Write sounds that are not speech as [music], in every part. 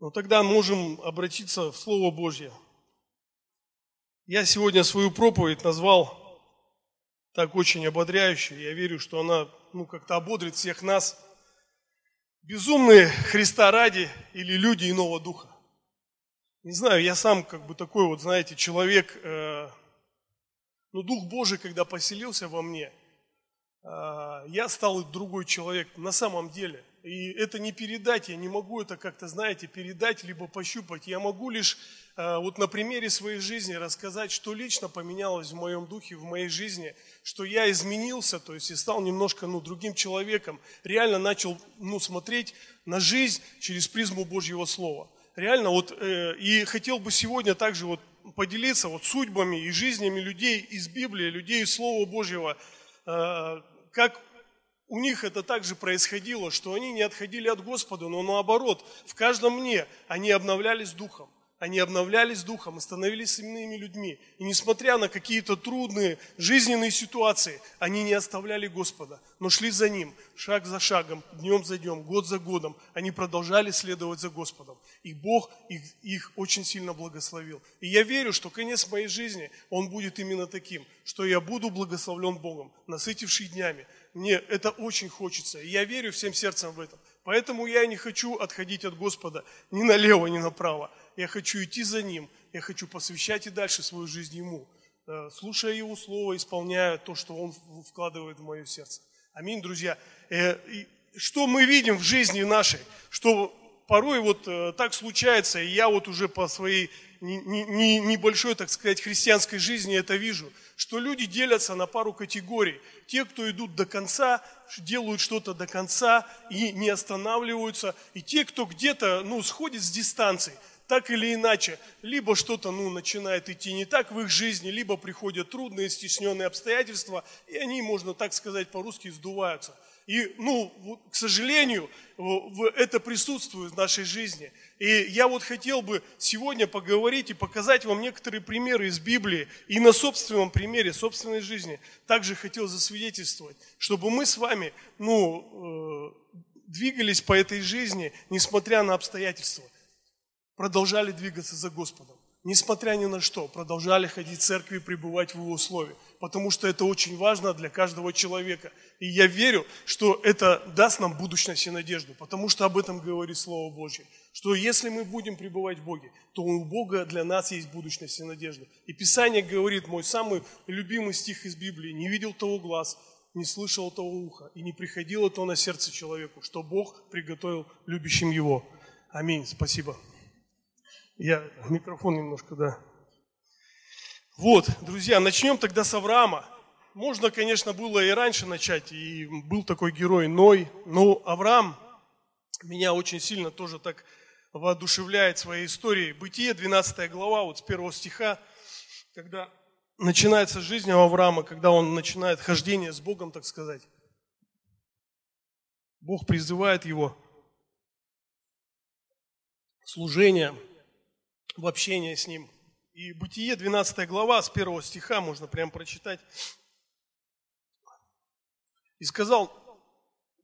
Но тогда можем обратиться в Слово Божье. Я сегодня свою проповедь назвал так очень ободряющей. Я верю, что она ну, как-то ободрит всех нас. Безумные Христа ради или люди иного духа. Не знаю, я сам как бы такой вот, знаете, человек, э, ну, Дух Божий, когда поселился во мне, э, я стал другой человек на самом деле. И это не передать, я не могу это как-то, знаете, передать, либо пощупать. Я могу лишь э, вот на примере своей жизни рассказать, что лично поменялось в моем духе, в моей жизни, что я изменился, то есть и стал немножко ну, другим человеком, реально начал ну, смотреть на жизнь через призму Божьего Слова. Реально вот, э, и хотел бы сегодня также вот поделиться вот судьбами и жизнями людей из Библии, людей из Слова Божьего, э, как у них это также происходило, что они не отходили от Господа, но наоборот, в каждом мне они обновлялись духом. Они обновлялись духом и становились иными людьми. И несмотря на какие-то трудные жизненные ситуации, они не оставляли Господа, но шли за Ним, шаг за шагом, днем за днем, год за годом. Они продолжали следовать за Господом. И Бог их, их очень сильно благословил. И я верю, что конец моей жизни, он будет именно таким, что я буду благословлен Богом, насытивший днями. Мне это очень хочется. И я верю всем сердцем в это. Поэтому я не хочу отходить от Господа ни налево, ни направо я хочу идти за Ним, я хочу посвящать и дальше свою жизнь Ему, э, слушая Его Слово, исполняя то, что Он вкладывает в мое сердце. Аминь, друзья. Э, что мы видим в жизни нашей, что порой вот э, так случается, и я вот уже по своей небольшой, так сказать, христианской жизни это вижу, что люди делятся на пару категорий. Те, кто идут до конца, делают что-то до конца и не останавливаются, и те, кто где-то, ну, сходит с дистанции – так или иначе, либо что-то ну, начинает идти не так в их жизни, либо приходят трудные, стесненные обстоятельства, и они, можно так сказать по-русски, сдуваются. И, ну, к сожалению, это присутствует в нашей жизни. И я вот хотел бы сегодня поговорить и показать вам некоторые примеры из Библии и на собственном примере, собственной жизни также хотел засвидетельствовать, чтобы мы с вами, ну, э, двигались по этой жизни, несмотря на обстоятельства продолжали двигаться за Господом. Несмотря ни на что, продолжали ходить в церкви и пребывать в Его Слове. Потому что это очень важно для каждого человека. И я верю, что это даст нам будущность и надежду. Потому что об этом говорит Слово Божье. Что если мы будем пребывать в Боге, то у Бога для нас есть будущность и надежда. И Писание говорит, мой самый любимый стих из Библии, «Не видел того глаз, не слышал того уха, и не приходило то на сердце человеку, что Бог приготовил любящим его». Аминь. Спасибо. Я микрофон немножко, да. Вот, друзья, начнем тогда с Авраама. Можно, конечно, было и раньше начать, и был такой герой Ной, но Авраам меня очень сильно тоже так воодушевляет своей историей. Бытие, 12 глава, вот с первого стиха, когда начинается жизнь Авраама, когда он начинает хождение с Богом, так сказать. Бог призывает его служение – в общение с Ним. И Бытие, 12 глава, с первого стиха можно прям прочитать. «И сказал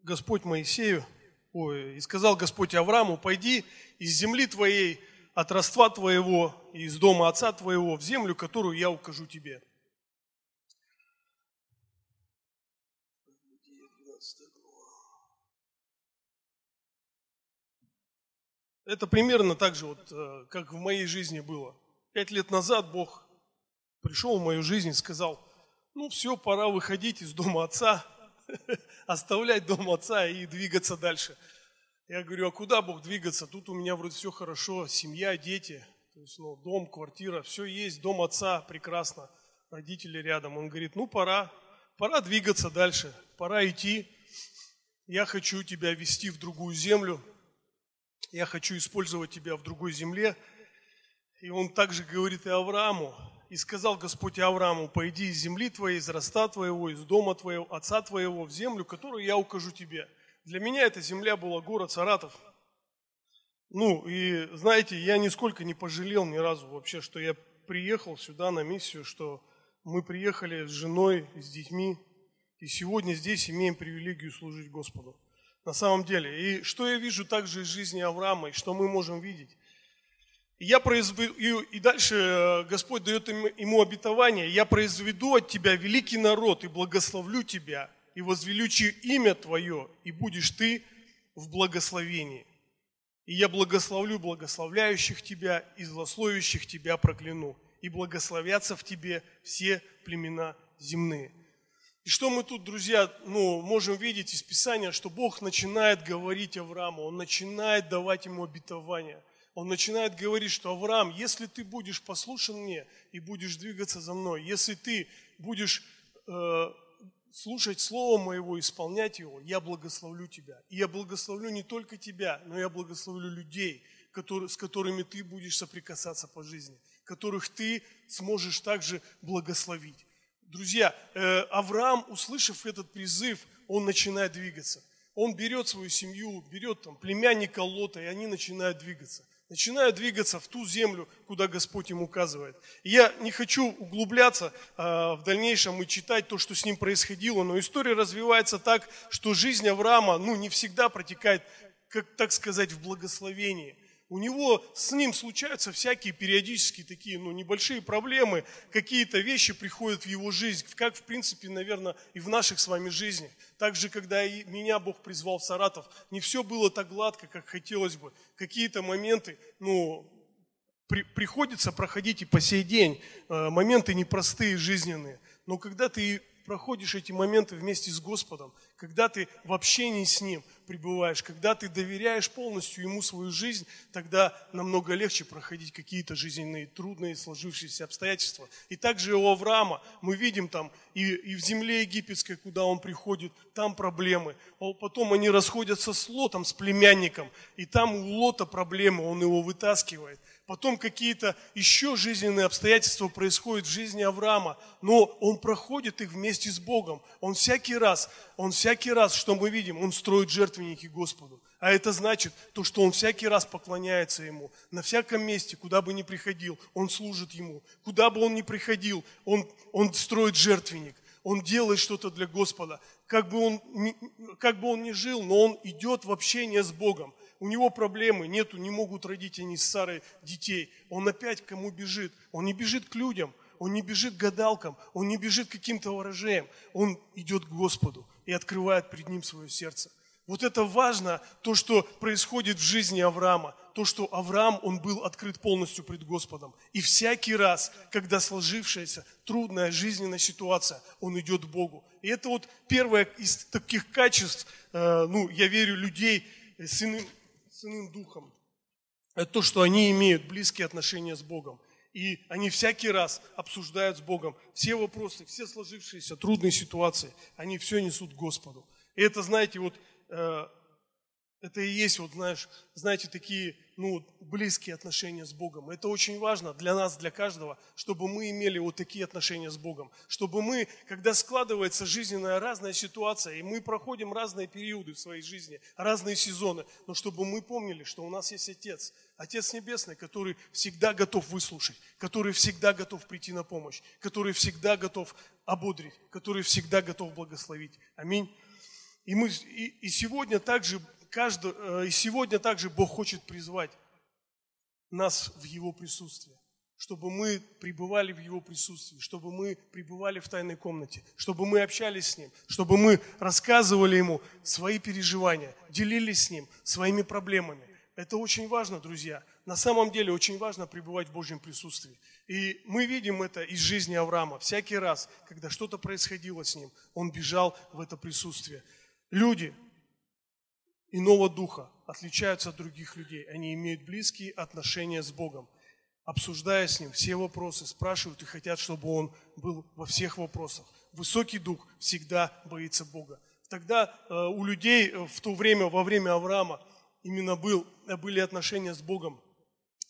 Господь Моисею, ой, и сказал Господь Аврааму, пойди из земли твоей, от роства твоего, из дома отца твоего, в землю, которую я укажу тебе». Это примерно так же, вот, э, как в моей жизни было. Пять лет назад Бог пришел в мою жизнь и сказал, ну все, пора выходить из дома отца, [laughs] оставлять дом отца и двигаться дальше. Я говорю, а куда Бог двигаться? Тут у меня вроде все хорошо, семья, дети, то есть, ну, дом, квартира, все есть, дом отца прекрасно, родители рядом. Он говорит, ну пора, пора двигаться дальше, пора идти. Я хочу тебя вести в другую землю, я хочу использовать тебя в другой земле. И он также говорит и Аврааму, и сказал Господь Аврааму, пойди из земли твоей, из роста твоего, из дома твоего, отца твоего в землю, которую я укажу тебе. Для меня эта земля была город Саратов. Ну, и знаете, я нисколько не пожалел ни разу вообще, что я приехал сюда на миссию, что мы приехали с женой, с детьми, и сегодня здесь имеем привилегию служить Господу. На самом деле. И что я вижу также из жизни Авраама, и что мы можем видеть. И, я произведу, и дальше э, Господь дает ему обетование, я произведу от тебя великий народ и благословлю тебя, и возвеличу имя твое, и будешь ты в благословении. И я благословлю благословляющих тебя, и злословящих тебя прокляну, и благословятся в тебе все племена земные. И что мы тут, друзья, ну, можем видеть из Писания, что Бог начинает говорить Аврааму, Он начинает давать ему обетование – он начинает говорить, что Авраам, если ты будешь послушан мне и будешь двигаться за мной, если ты будешь э, слушать Слово Моего, исполнять его, я благословлю тебя. И я благословлю не только тебя, но я благословлю людей, которые, с которыми ты будешь соприкасаться по жизни, которых ты сможешь также благословить. Друзья, э, Авраам, услышав этот призыв, он начинает двигаться. Он берет свою семью, берет там племянника Лота, и они начинают двигаться начинаю двигаться в ту землю, куда Господь им указывает. И я не хочу углубляться а, в дальнейшем и читать то, что с ним происходило, но история развивается так, что жизнь Авраама ну, не всегда протекает, как так сказать, в благословении – у него с ним случаются всякие периодические такие, ну, небольшие проблемы, какие-то вещи приходят в его жизнь, как, в принципе, наверное, и в наших с вами жизнях. Также, когда и меня Бог призвал в Саратов, не все было так гладко, как хотелось бы. Какие-то моменты, ну, при, приходится проходить и по сей день, э, моменты непростые, жизненные. Но когда ты проходишь эти моменты вместе с Господом, когда ты в общении с Ним пребываешь, когда ты доверяешь полностью Ему свою жизнь, тогда намного легче проходить какие-то жизненные трудные сложившиеся обстоятельства. И также у Авраама мы видим там и, и в земле египетской, куда он приходит, там проблемы. Потом они расходятся с Лотом, с племянником, и там у Лота проблемы, он его вытаскивает потом какие-то еще жизненные обстоятельства происходят в жизни Авраама, но он проходит их вместе с Богом. Он всякий раз, он всякий раз, что мы видим, он строит жертвенники Господу. А это значит то, что он всякий раз поклоняется Ему. На всяком месте, куда бы ни приходил, он служит Ему. Куда бы он ни приходил, он, он строит жертвенник. Он делает что-то для Господа. Как бы, он, как бы он ни жил, но он идет в общение с Богом у него проблемы, нету, не могут родить они с Сарой детей. Он опять к кому бежит? Он не бежит к людям, он не бежит к гадалкам, он не бежит к каким-то ворожеям. Он идет к Господу и открывает перед ним свое сердце. Вот это важно, то, что происходит в жизни Авраама, то, что Авраам, он был открыт полностью пред Господом. И всякий раз, когда сложившаяся трудная жизненная ситуация, он идет к Богу. И это вот первое из таких качеств, э, ну, я верю, людей с с иным духом. Это то, что они имеют близкие отношения с Богом. И они всякий раз обсуждают с Богом все вопросы, все сложившиеся трудные ситуации, они все несут Господу. И это, знаете, вот э, это и есть, вот знаешь, знаете, такие ну, близкие отношения с Богом. Это очень важно для нас, для каждого, чтобы мы имели вот такие отношения с Богом. Чтобы мы, когда складывается жизненная разная ситуация, и мы проходим разные периоды в своей жизни, разные сезоны, но чтобы мы помнили, что у нас есть Отец, Отец Небесный, который всегда готов выслушать, который всегда готов прийти на помощь, который всегда готов ободрить, который всегда готов благословить. Аминь. И, мы, и, и сегодня также каждый, э, и сегодня также Бог хочет призвать нас в Его присутствие, чтобы мы пребывали в Его присутствии, чтобы мы пребывали в тайной комнате, чтобы мы общались с Ним, чтобы мы рассказывали Ему свои переживания, делились с Ним своими проблемами. Это очень важно, друзья. На самом деле очень важно пребывать в Божьем присутствии. И мы видим это из жизни Авраама. Всякий раз, когда что-то происходило с ним, он бежал в это присутствие. Люди, иного духа, отличаются от других людей. Они имеют близкие отношения с Богом. Обсуждая с Ним все вопросы, спрашивают и хотят, чтобы Он был во всех вопросах. Высокий дух всегда боится Бога. Тогда э, у людей э, в то время, во время Авраама, именно был, были отношения с Богом.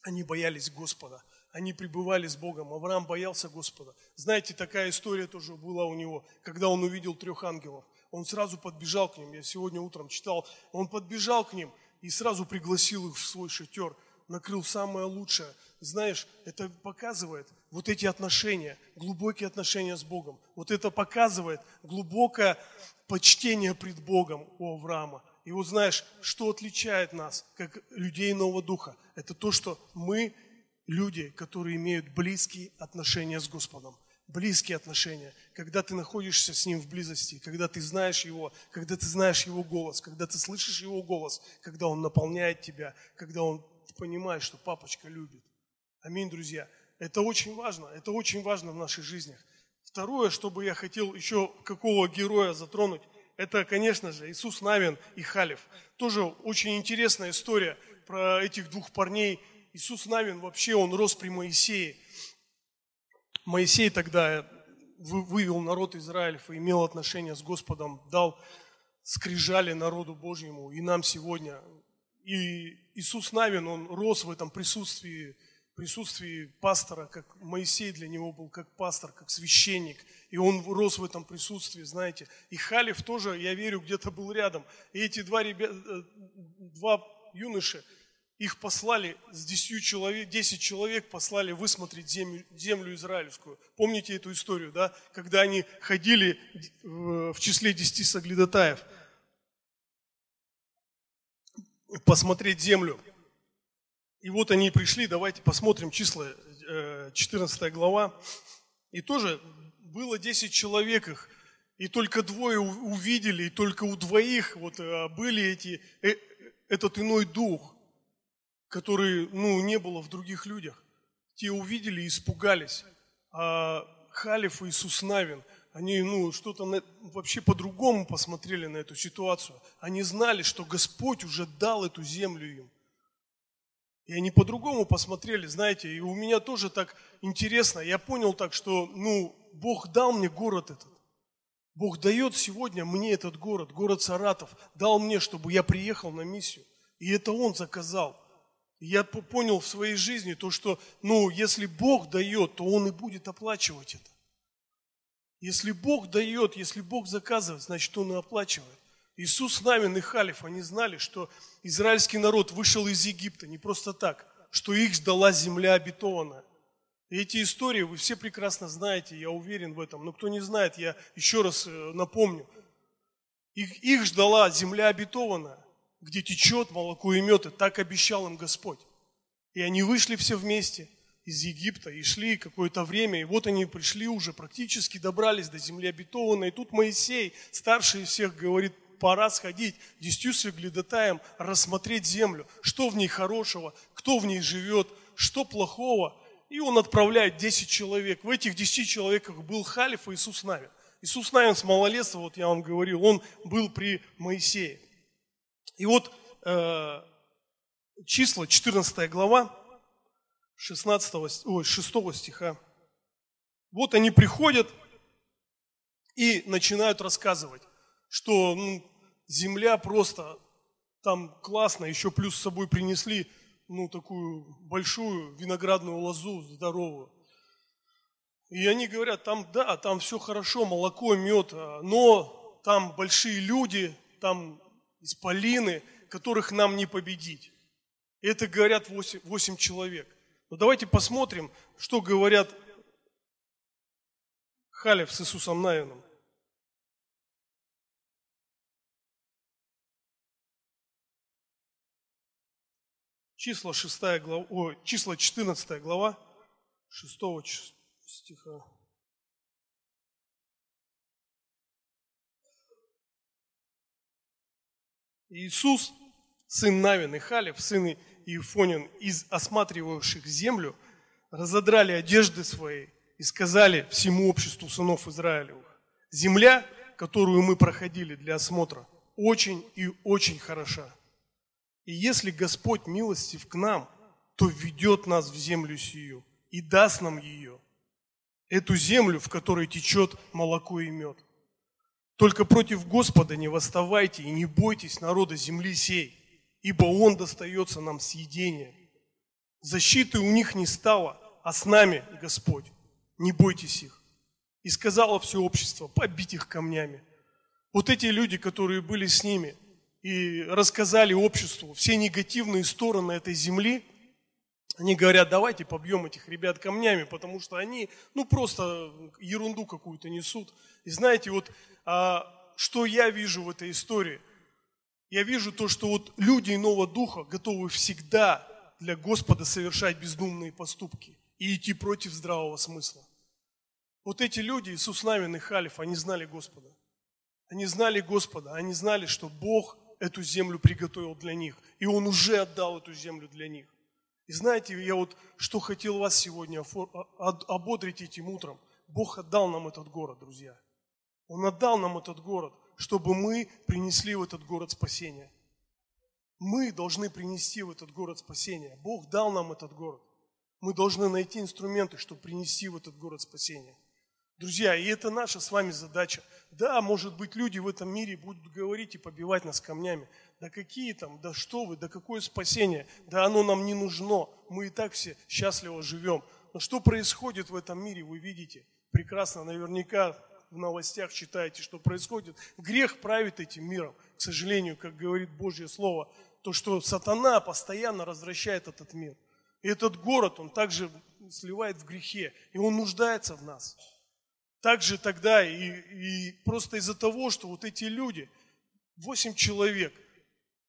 Они боялись Господа. Они пребывали с Богом. Авраам боялся Господа. Знаете, такая история тоже была у него, когда он увидел трех ангелов он сразу подбежал к ним. Я сегодня утром читал. Он подбежал к ним и сразу пригласил их в свой шатер, накрыл самое лучшее. Знаешь, это показывает вот эти отношения, глубокие отношения с Богом. Вот это показывает глубокое почтение пред Богом у Авраама. И вот знаешь, что отличает нас, как людей нового духа? Это то, что мы люди, которые имеют близкие отношения с Господом. Близкие отношения, когда ты находишься с Ним в близости, когда ты знаешь Его, когда ты знаешь Его голос, когда ты слышишь Его голос, когда Он наполняет тебя, когда Он понимает, что папочка любит. Аминь, друзья. Это очень важно, это очень важно в наших жизнях. Второе, что бы я хотел еще какого героя затронуть, это, конечно же, Иисус Навин и Халев. Тоже очень интересная история про этих двух парней. Иисус Навин вообще, он рос при Моисее. Моисей тогда вывел народ Израилев и имел отношение с Господом, дал скрижали народу Божьему и нам сегодня. И Иисус Навин, он рос в этом присутствии присутствии пастора, как Моисей для него был как пастор, как священник. И он рос в этом присутствии, знаете. И Халев тоже, я верю, где-то был рядом. И эти два, ребят, э, два юноши, их послали с 10 человек, 10 человек послали высмотреть землю, землю израильскую. Помните эту историю, да? Когда они ходили в числе 10 соглядатаев посмотреть землю. И вот они пришли, давайте посмотрим числа, 14 э, глава. И тоже было 10 человек их, и только двое увидели, и только у двоих вот э, были эти, э, этот иной дух, который, ну, не было в других людях. Те увидели и испугались. А Халиф и Иисус Навин, они, ну, что-то вообще по-другому посмотрели на эту ситуацию. Они знали, что Господь уже дал эту землю им. И они по-другому посмотрели, знаете, и у меня тоже так интересно, я понял так, что, ну, Бог дал мне город этот. Бог дает сегодня мне этот город, город Саратов, дал мне, чтобы я приехал на миссию. И это Он заказал. Я понял в своей жизни то, что, ну, если Бог дает, то Он и будет оплачивать это. Если Бог дает, если Бог заказывает, значит, Он и оплачивает. Иисус Навин и Халиф, они знали, что израильский народ вышел из Египта не просто так, что их ждала земля обетованная. И эти истории вы все прекрасно знаете, я уверен в этом. Но кто не знает, я еще раз э, напомню. Их, их ждала земля обетованная, где течет молоко и мед, и так обещал им Господь. И они вышли все вместе из Египта и шли какое-то время, и вот они пришли уже, практически добрались до земли обетованной. И тут Моисей, старший всех, говорит, пора сходить десятью соглядатаем, рассмотреть землю, что в ней хорошего, кто в ней живет, что плохого. И он отправляет 10 человек. В этих 10 человеках был Халиф и Иисус Навин. Иисус Навин с малолетства, вот я вам говорил, он был при Моисее. И вот э, числа, 14 глава, 16, ой, 6 стиха. Вот они приходят и начинают рассказывать что ну, земля просто там классно, еще плюс с собой принесли ну, такую большую виноградную лозу здоровую. И они говорят, там, да, там все хорошо, молоко, мед, а, но там большие люди, там исполины, которых нам не победить. Это говорят 8, 8 человек. Но давайте посмотрим, что говорят Халев с Иисусом Навином. числа 6 глава, о, числа 14 глава, 6 стиха. Иисус, сын Навин и Халев, сын Иефонин, из осматривавших землю, разодрали одежды свои и сказали всему обществу сынов Израилевых, земля, которую мы проходили для осмотра, очень и очень хороша. И если Господь милостив к нам, то ведет нас в землю сию и даст нам ее, эту землю, в которой течет молоко и мед. Только против Господа не восставайте и не бойтесь народа земли сей, ибо Он достается нам съедения. Защиты у них не стало, а с нами Господь. Не бойтесь их. И сказала все общество, побить их камнями. Вот эти люди, которые были с ними – и рассказали обществу все негативные стороны этой земли, они говорят, давайте побьем этих ребят камнями, потому что они, ну, просто ерунду какую-то несут. И знаете, вот а, что я вижу в этой истории? Я вижу то, что вот люди иного духа готовы всегда для Господа совершать бездумные поступки и идти против здравого смысла. Вот эти люди, Иисус Навин и Халиф, они знали Господа. Они знали Господа, они знали, что Бог эту землю приготовил для них, и Он уже отдал эту землю для них. И знаете, я вот что хотел вас сегодня ободрить этим утром. Бог отдал нам этот город, друзья. Он отдал нам этот город, чтобы мы принесли в этот город спасение. Мы должны принести в этот город спасение. Бог дал нам этот город. Мы должны найти инструменты, чтобы принести в этот город спасение. Друзья, и это наша с вами задача. Да, может быть, люди в этом мире будут говорить и побивать нас камнями. Да какие там, да что вы, да какое спасение, да оно нам не нужно. Мы и так все счастливо живем. Но что происходит в этом мире, вы видите прекрасно, наверняка в новостях читаете, что происходит. Грех правит этим миром. К сожалению, как говорит Божье Слово, то, что сатана постоянно развращает этот мир. И этот город, он также сливает в грехе, и он нуждается в нас. Также тогда и, и просто из-за того, что вот эти люди, восемь человек,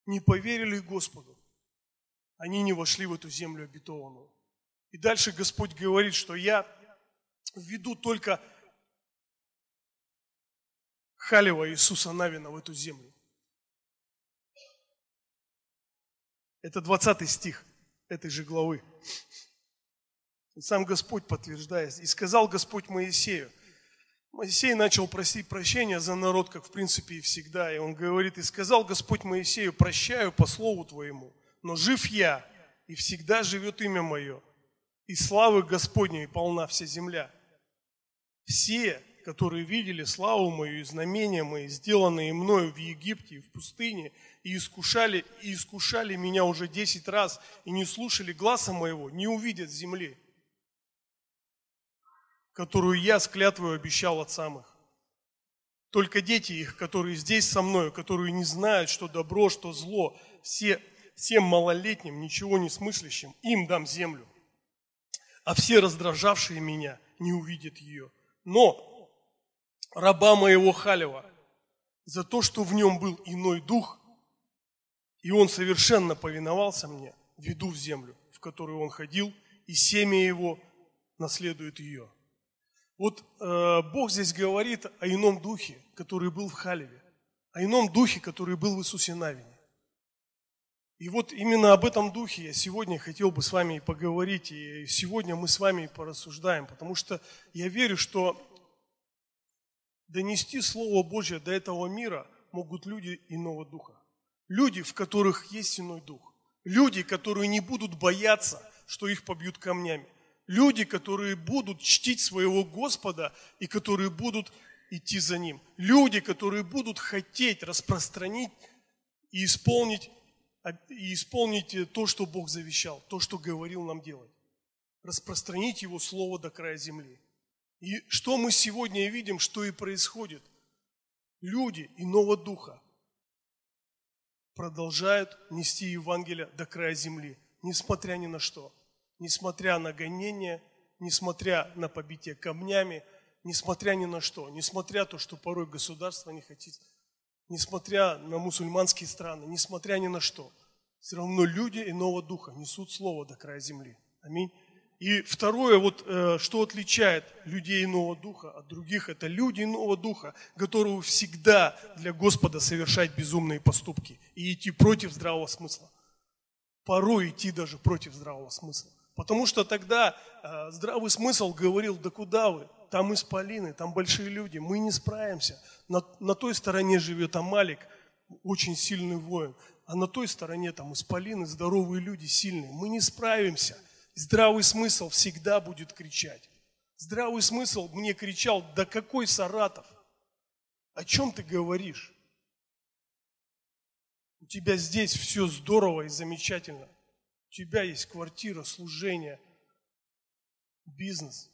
не поверили Господу, они не вошли в эту землю обетованную. И дальше Господь говорит, что я введу только Халева Иисуса Навина в эту землю. Это 20 стих этой же главы. Сам Господь подтверждает. «И сказал Господь Моисею». Моисей начал просить прощения за народ, как в принципе и всегда. И он говорит, «И сказал Господь Моисею, прощаю по слову твоему, но жив я, и всегда живет имя мое, и славы Господней полна вся земля». Все, которые видели славу мою и знамения мои, сделанные мною в Египте и в пустыне, и искушали, и искушали меня уже десять раз, и не слушали гласа моего, не увидят земли, которую я с обещал от самых. Только дети их, которые здесь со мною, которые не знают, что добро, что зло, все, всем малолетним, ничего не смыслящим, им дам землю. А все раздражавшие меня не увидят ее. Но раба моего Халева, за то, что в нем был иной дух, и он совершенно повиновался мне, веду в землю, в которую он ходил, и семя его наследует ее. Вот э, Бог здесь говорит о ином духе, который был в Халеве, о ином духе, который был в Иисусе Навине. И вот именно об этом духе я сегодня хотел бы с вами поговорить, и сегодня мы с вами порассуждаем, потому что я верю, что донести Слово Божье до этого мира могут люди иного духа. Люди, в которых есть иной дух. Люди, которые не будут бояться, что их побьют камнями. Люди, которые будут чтить своего Господа и которые будут идти за Ним. Люди, которые будут хотеть распространить и исполнить, и исполнить то, что Бог завещал, то, что говорил нам делать. Распространить Его Слово до края земли. И что мы сегодня видим, что и происходит. Люди иного духа продолжают нести Евангелие до края земли, несмотря ни на что. Несмотря на гонения, несмотря на побитие камнями, несмотря ни на что, несмотря то, что порой государство не хотит, несмотря на мусульманские страны, несмотря ни на что, все равно люди иного духа несут слово до края земли. Аминь. И второе, вот, э, что отличает людей иного духа от других, это люди иного духа, готовы всегда для Господа совершать безумные поступки и идти против здравого смысла. Порой идти даже против здравого смысла. Потому что тогда э, здравый смысл говорил, да куда вы, там исполины, там большие люди, мы не справимся. На, на той стороне живет Амалик, очень сильный воин, а на той стороне там исполины, здоровые люди, сильные. Мы не справимся. Здравый смысл всегда будет кричать. Здравый смысл мне кричал, да какой Саратов? О чем ты говоришь? У тебя здесь все здорово и замечательно. Тебя есть квартира, служение, бизнес,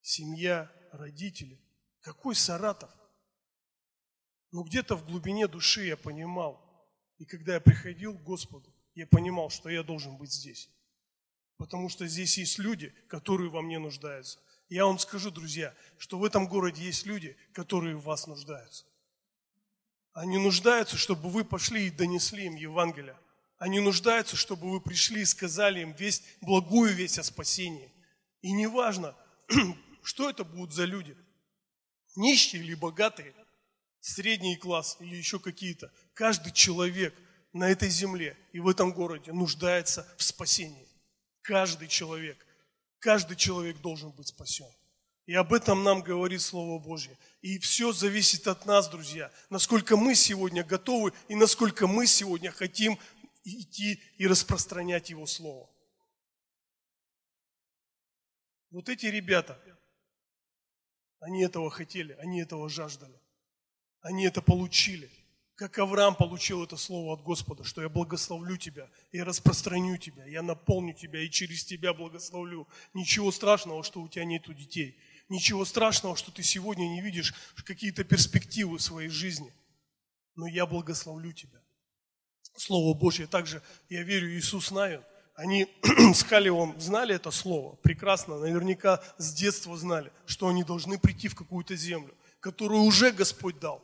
семья, родители. Какой Саратов? Но где-то в глубине души я понимал, и когда я приходил к Господу, я понимал, что я должен быть здесь. Потому что здесь есть люди, которые во мне нуждаются. Я вам скажу, друзья, что в этом городе есть люди, которые в вас нуждаются. Они нуждаются, чтобы вы пошли и донесли им Евангелие. Они нуждаются, чтобы вы пришли и сказали им весть, благую весть о спасении. И неважно, [clears throat] что это будут за люди. Нищие или богатые, средний класс или еще какие-то. Каждый человек на этой земле и в этом городе нуждается в спасении. Каждый человек. Каждый человек должен быть спасен. И об этом нам говорит Слово Божье. И все зависит от нас, друзья, насколько мы сегодня готовы и насколько мы сегодня хотим идти и распространять Его Слово. Вот эти ребята, они этого хотели, они этого жаждали. Они это получили. Как Авраам получил это слово от Господа, что я благословлю тебя, я распространю тебя, я наполню тебя и через тебя благословлю. Ничего страшного, что у тебя нету детей. Ничего страшного, что ты сегодня не видишь какие-то перспективы в своей жизни. Но я благословлю тебя. Слово Божье. Также, я верю, Иисус Навин, они [clears throat] с Калиевым знали это слово прекрасно, наверняка с детства знали, что они должны прийти в какую-то землю, которую уже Господь дал.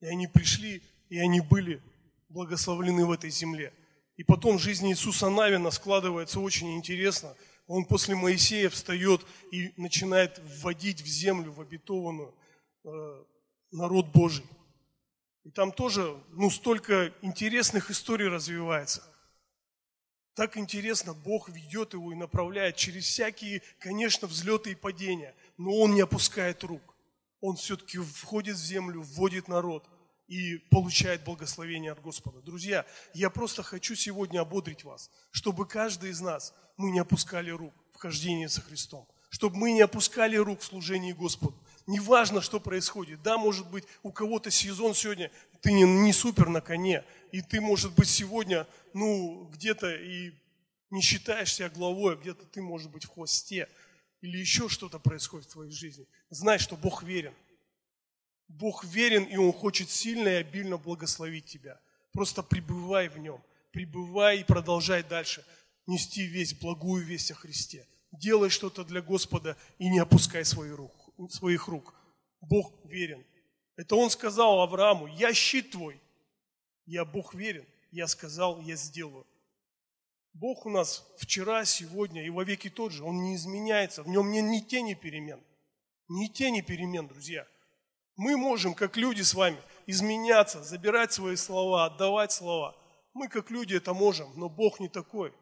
И они пришли, и они были благословлены в этой земле. И потом жизнь Иисуса Навина складывается очень интересно. Он после Моисея встает и начинает вводить в землю, в обетованную, э, народ Божий. И там тоже, ну, столько интересных историй развивается. Так интересно, Бог ведет его и направляет через всякие, конечно, взлеты и падения, но Он не опускает рук. Он все-таки входит в землю, вводит народ и получает благословение от Господа. Друзья, я просто хочу сегодня ободрить вас, чтобы каждый из нас, мы не опускали рук в хождении со Христом, чтобы мы не опускали рук в служении Господу, Неважно, что происходит. Да, может быть, у кого-то сезон сегодня, ты не, не супер на коне, и ты, может быть, сегодня, ну, где-то и не считаешь себя главой, а где-то ты, может быть, в хвосте, или еще что-то происходит в твоей жизни. Знай, что Бог верен. Бог верен, и Он хочет сильно и обильно благословить тебя. Просто пребывай в Нем, пребывай и продолжай дальше нести весь благую весть о Христе. Делай что-то для Господа и не опускай свою руку своих рук. Бог верен. Это он сказал Аврааму, я щит твой. Я Бог верен. Я сказал, я сделаю. Бог у нас вчера, сегодня и во веки тот же. Он не изменяется. В нем нет ни тени перемен. Ни тени перемен, друзья. Мы можем, как люди с вами, изменяться, забирать свои слова, отдавать слова. Мы, как люди, это можем, но Бог не такой.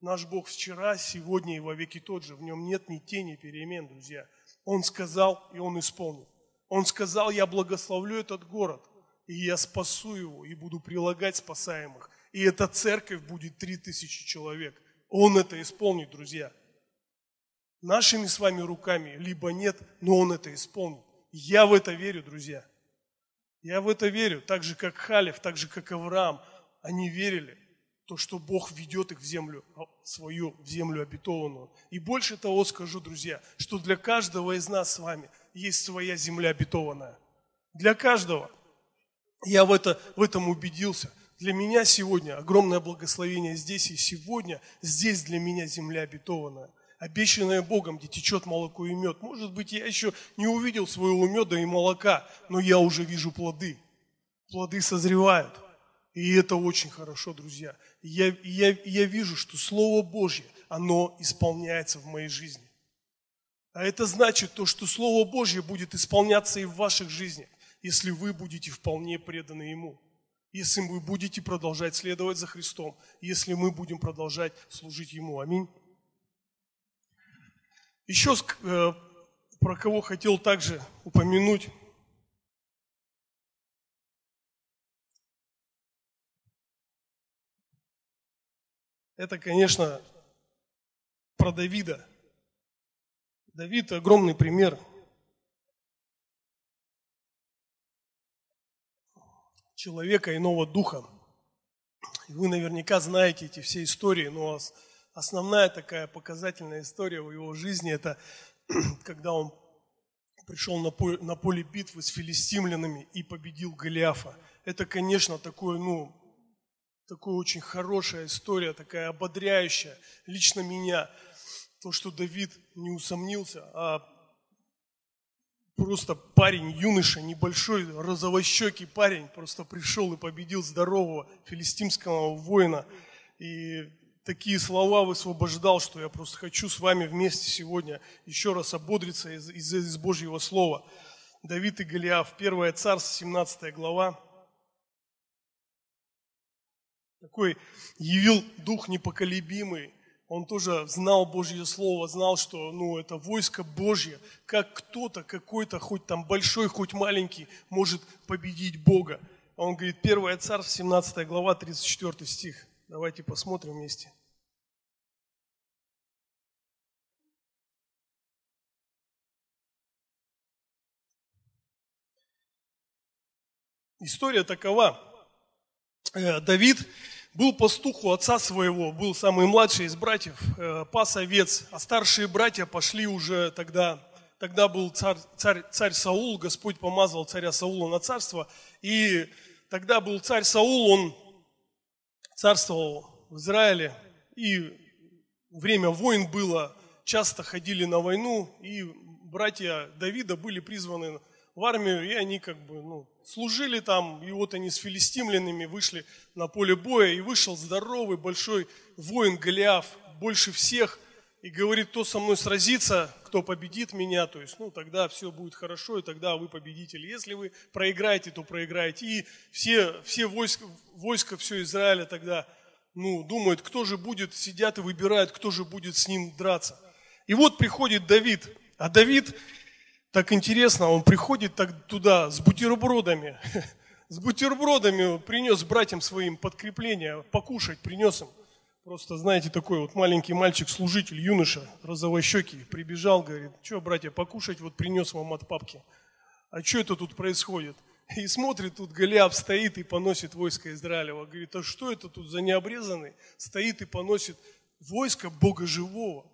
Наш Бог вчера, сегодня и во веки тот же. В нем нет ни тени перемен, друзья. Он сказал, и он исполнил. Он сказал, я благословлю этот город, и я спасу его, и буду прилагать спасаемых. И эта церковь будет три тысячи человек. Он это исполнит, друзья. Нашими с вами руками либо нет, но он это исполнит. Я в это верю, друзья. Я в это верю, так же, как Халев, так же, как Авраам. Они верили то, что Бог ведет их в землю а, свою, в землю обетованную. И больше того скажу, друзья, что для каждого из нас с вами есть своя земля обетованная. Для каждого. Я в, это, в этом убедился. Для меня сегодня огромное благословение здесь и сегодня. Здесь для меня земля обетованная. Обещанная Богом, где течет молоко и мед. Может быть, я еще не увидел своего меда и молока, но я уже вижу плоды. Плоды созревают. И это очень хорошо, друзья. Я, я, я вижу, что Слово Божье, оно исполняется в моей жизни. А это значит то, что Слово Божье будет исполняться и в ваших жизнях, если вы будете вполне преданы Ему. Если вы будете продолжать следовать за Христом, если мы будем продолжать служить Ему. Аминь. Еще э, про кого хотел также упомянуть, Это, конечно, про Давида. Давид – огромный пример. Человека иного духа. Вы наверняка знаете эти все истории, но основная такая показательная история в его жизни – это [clears throat] когда он пришел на поле, на поле битвы с филистимлянами и победил Голиафа. Это, конечно, такое, ну, такая очень хорошая история, такая ободряющая лично меня. То, что Давид не усомнился, а просто парень, юноша, небольшой, розовощекий парень, просто пришел и победил здорового филистимского воина. И такие слова высвобождал, что я просто хочу с вами вместе сегодня еще раз ободриться из, из, из Божьего Слова. Давид и Голиаф, 1 Царство, 17 глава. Такой явил дух непоколебимый, он тоже знал Божье Слово, знал, что ну, это войско Божье, как кто-то, какой-то, хоть там большой, хоть маленький, может победить Бога. Он говорит, 1 Царств, 17 глава, 34 стих. Давайте посмотрим вместе. История такова. Э, Давид был пастух у отца своего, был самый младший из братьев, э, пас овец, а старшие братья пошли уже тогда, тогда был царь, царь, царь Саул, Господь помазал царя Саула на царство, и тогда был царь Саул, он царствовал в Израиле, и время войн было, часто ходили на войну, и братья Давида были призваны в армию, и они как бы ну, служили там, и вот они с филистимлянами вышли на поле боя, и вышел здоровый большой воин Голиаф, больше всех, и говорит, кто со мной сразится, кто победит меня, то есть, ну, тогда все будет хорошо, и тогда вы победители. Если вы проиграете, то проиграете. И все, все войска, войска, все Израиля тогда, ну, думают, кто же будет, сидят и выбирают, кто же будет с ним драться. И вот приходит Давид, а Давид так интересно, он приходит так туда с бутербродами, [laughs] с бутербродами принес братьям своим подкрепление, покушать принес им. Просто, знаете, такой вот маленький мальчик-служитель, юноша, розовощекий, прибежал, говорит, что, братья, покушать вот принес вам от папки. А что это тут происходит? [laughs] И смотрит, тут Голиаф стоит и поносит войско Израилева. Говорит, а что это тут за необрезанный? Стоит и поносит войско Бога живого.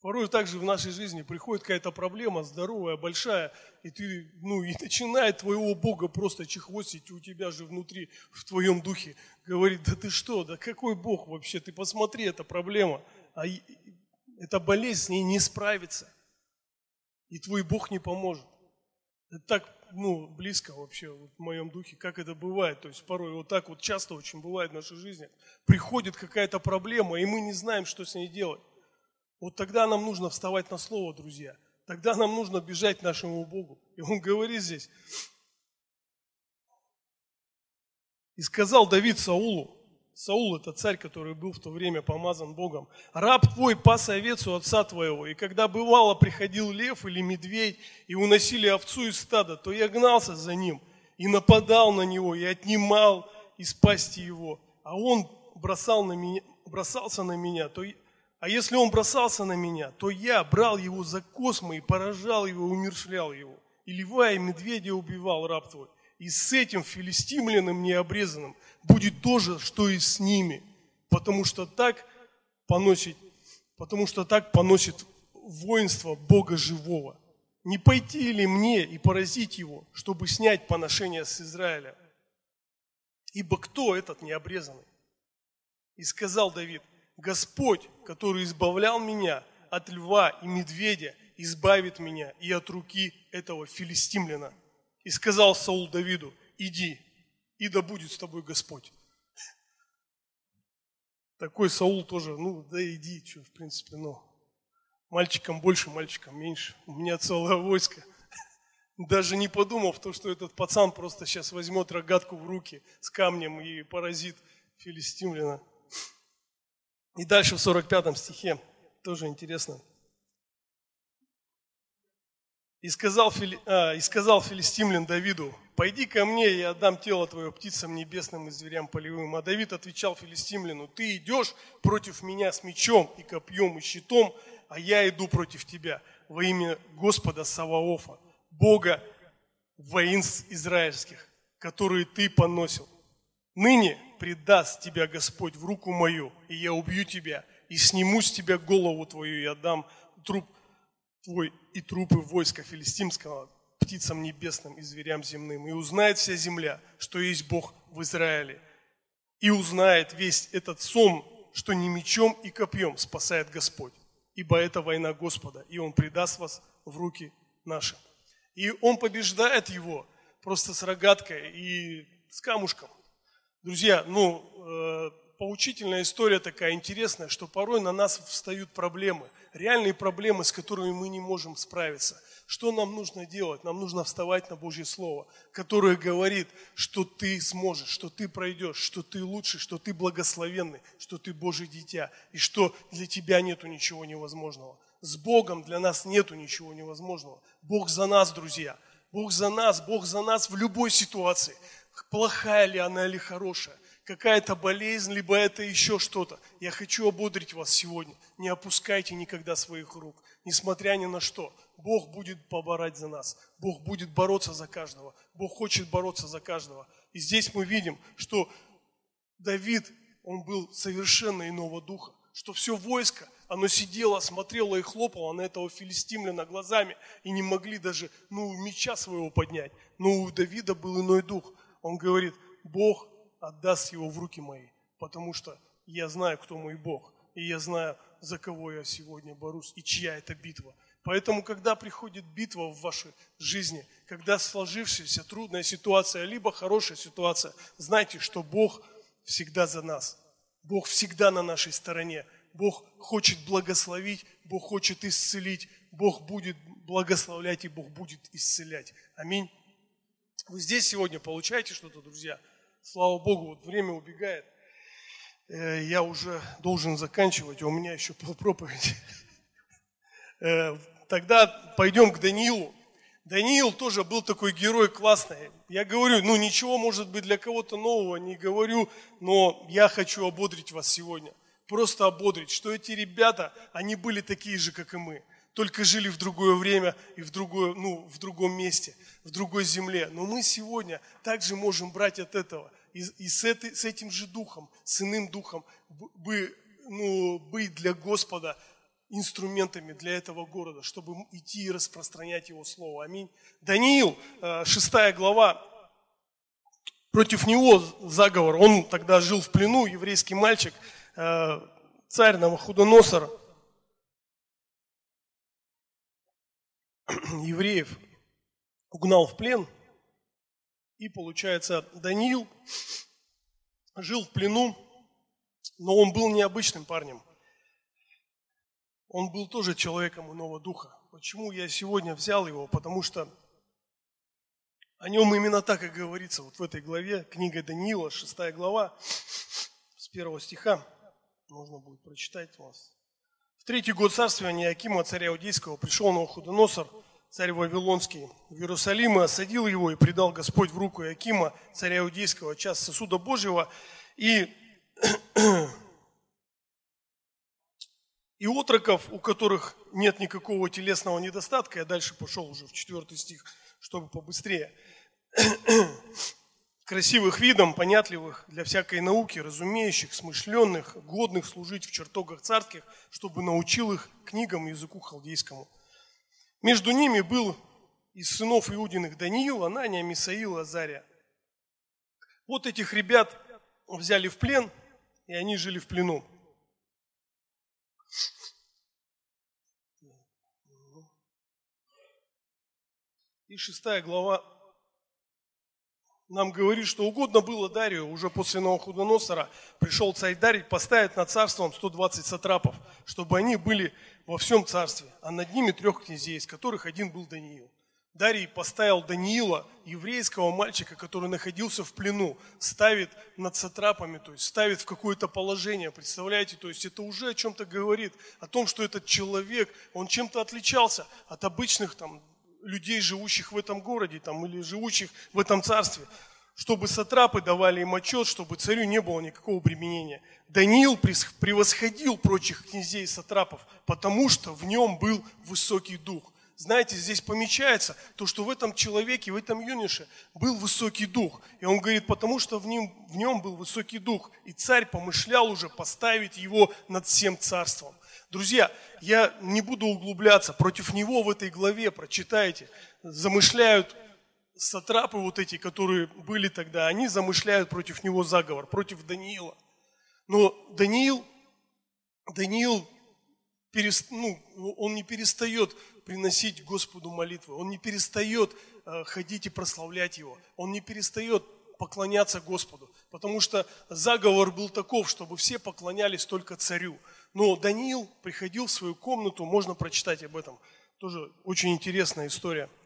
Порой также в нашей жизни приходит какая-то проблема здоровая, большая, и ты, ну, и начинает твоего Бога просто чехвостить у тебя же внутри, в твоем духе. Говорит, да ты что, да какой Бог вообще, ты посмотри, это проблема. А эта болезнь с ней не справится. И твой Бог не поможет. Это так, ну, близко вообще вот в моем духе, как это бывает. То есть порой вот так вот часто очень бывает в нашей жизни. Приходит какая-то проблема, и мы не знаем, что с ней делать. Вот тогда нам нужно вставать на слово, друзья. Тогда нам нужно бежать нашему Богу. И он говорит здесь. И сказал Давид Саулу, Саул это царь, который был в то время помазан Богом. Раб твой пас овец у отца твоего, и когда бывало приходил лев или медведь, и уносили овцу из стада, то я гнался за ним, и нападал на него, и отнимал из пасти его. А он бросал на меня, бросался на меня, то а если он бросался на меня, то я брал его за космы и поражал его, умершлял его. И льва и медведя убивал раб твой. И с этим филистимляном необрезанным будет то же, что и с ними. Потому что так поносит, потому что так поносит воинство Бога живого. Не пойти ли мне и поразить его, чтобы снять поношение с Израиля? Ибо кто этот необрезанный? И сказал Давид, Господь, который избавлял меня от льва и медведя, избавит меня и от руки этого филистимляна. И сказал Саул Давиду, иди, и да будет с тобой Господь. Такой Саул тоже, ну да иди, что, в принципе, ну, мальчикам больше, мальчикам меньше. У меня целое войско. Даже не подумав то, что этот пацан просто сейчас возьмет рогатку в руки с камнем и поразит филистимляна. И дальше в 45 стихе, тоже интересно. И сказал, Фили, а, и сказал филистимлян Давиду, пойди ко мне, я отдам тело твое птицам небесным и зверям полевым. А Давид отвечал филистимляну, ты идешь против меня с мечом и копьем и щитом, а я иду против тебя во имя Господа Саваофа, Бога воинств израильских, которые ты поносил. Ныне предаст тебя Господь в руку мою, и я убью тебя, и сниму с тебя голову твою, и отдам труп твой и трупы войска филистимского птицам небесным и зверям земным. И узнает вся земля, что есть Бог в Израиле. И узнает весь этот сом, что не мечом и копьем спасает Господь, ибо это война Господа, и Он предаст вас в руки наши. И он побеждает его просто с рогаткой и с камушком. Друзья, ну, э, поучительная история такая интересная, что порой на нас встают проблемы, реальные проблемы, с которыми мы не можем справиться. Что нам нужно делать? Нам нужно вставать на Божье Слово, которое говорит, что ты сможешь, что ты пройдешь, что ты лучший, что ты благословенный, что ты Божье дитя, и что для тебя нету ничего невозможного. С Богом для нас нету ничего невозможного. Бог за нас, друзья. Бог за нас, Бог за нас в любой ситуации. Плохая ли она или хорошая какая-то болезнь, либо это еще что-то. Я хочу ободрить вас сегодня. Не опускайте никогда своих рук, несмотря ни на что. Бог будет поборать за нас. Бог будет бороться за каждого. Бог хочет бороться за каждого. И здесь мы видим, что Давид, он был совершенно иного духа. Что все войско, оно сидело, смотрело и хлопало на этого филистимляна глазами и не могли даже, ну, меча своего поднять. Но у Давида был иной дух. Он говорит, Бог отдаст его в руки мои, потому что я знаю, кто мой Бог, и я знаю, за кого я сегодня борюсь и чья это битва. Поэтому, когда приходит битва в вашей жизни, когда сложившаяся трудная ситуация, либо хорошая ситуация, знайте, что Бог всегда за нас. Бог всегда на нашей стороне. Бог хочет благословить, Бог хочет исцелить, Бог будет благословлять и Бог будет исцелять. Аминь. Вы здесь сегодня получаете что-то, друзья? Слава Богу, вот время убегает. Э, я уже должен заканчивать, а у меня еще полпроповеди. Э, тогда пойдем к Даниилу. Даниил тоже был такой герой классный. Я говорю, ну ничего может быть для кого-то нового не говорю, но я хочу ободрить вас сегодня. Просто ободрить, что эти ребята, они были такие же, как и мы только жили в другое время и в, другое, ну, в другом месте, в другой земле. Но мы сегодня также можем брать от этого и, и с, этой, с этим же духом, с иным духом, бы, ну, быть для Господа инструментами для этого города, чтобы идти и распространять Его Слово. Аминь. Даниил, 6 э, глава, против него заговор. Он тогда жил в плену, еврейский мальчик, э, царь Навуходоносор, [clears throat] евреев угнал в плен. И получается, Даниил жил в плену, но он был необычным парнем. Он был тоже человеком иного духа. Почему я сегодня взял его? Потому что о нем именно так и говорится вот в этой главе, книга Даниила, 6 глава, с первого стиха. Можно будет прочитать у вас. В третий год царствования Акима, царя Иудейского, пришел Навуходоносор, царь Вавилонский, в Иерусалим и осадил его, и предал Господь в руку Иакима, царя Иудейского, час сосуда Божьего, и, [clears throat] и отроков, у которых нет никакого телесного недостатка, я дальше пошел уже в четвертый стих, чтобы побыстрее, [clears throat] красивых видом, понятливых для всякой науки, разумеющих, смышленных, годных служить в чертогах царских, чтобы научил их книгам языку халдейскому. Между ними был из сынов Иудиных Даниил, Анания, Мисаил, Азария. Вот этих ребят взяли в плен, и они жили в плену. И шестая глава нам говорит, что угодно было Дарию, уже после Новохудоносора пришел царь Дарий поставить над царством 120 сатрапов, чтобы они были во всем царстве, а над ними трех князей, из которых один был Даниил. Дарий поставил Даниила, еврейского мальчика, который находился в плену, ставит над сатрапами, то есть ставит в какое-то положение, представляете, то есть это уже о чем-то говорит, о том, что этот человек, он чем-то отличался от обычных там людей, живущих в этом городе там, или живущих в этом царстве, чтобы сатрапы давали им отчет, чтобы царю не было никакого обременения. Даниил превосходил прочих князей и сатрапов, потому что в нем был высокий дух. Знаете, здесь помечается то, что в этом человеке, в этом юноше был высокий дух. И он говорит, потому что в нем, в нем был высокий дух. И царь помышлял уже поставить его над всем царством. Друзья, я не буду углубляться, против него в этой главе, прочитайте, замышляют сатрапы вот эти, которые были тогда, они замышляют против него заговор, против Даниила. Но Даниил, Даниил перест, ну, он не перестает приносить Господу молитвы, он не перестает э, ходить и прославлять Его, он не перестает поклоняться Господу, потому что заговор был таков, чтобы все поклонялись только царю. Но Даниил приходил в свою комнату, можно прочитать об этом, тоже очень интересная история –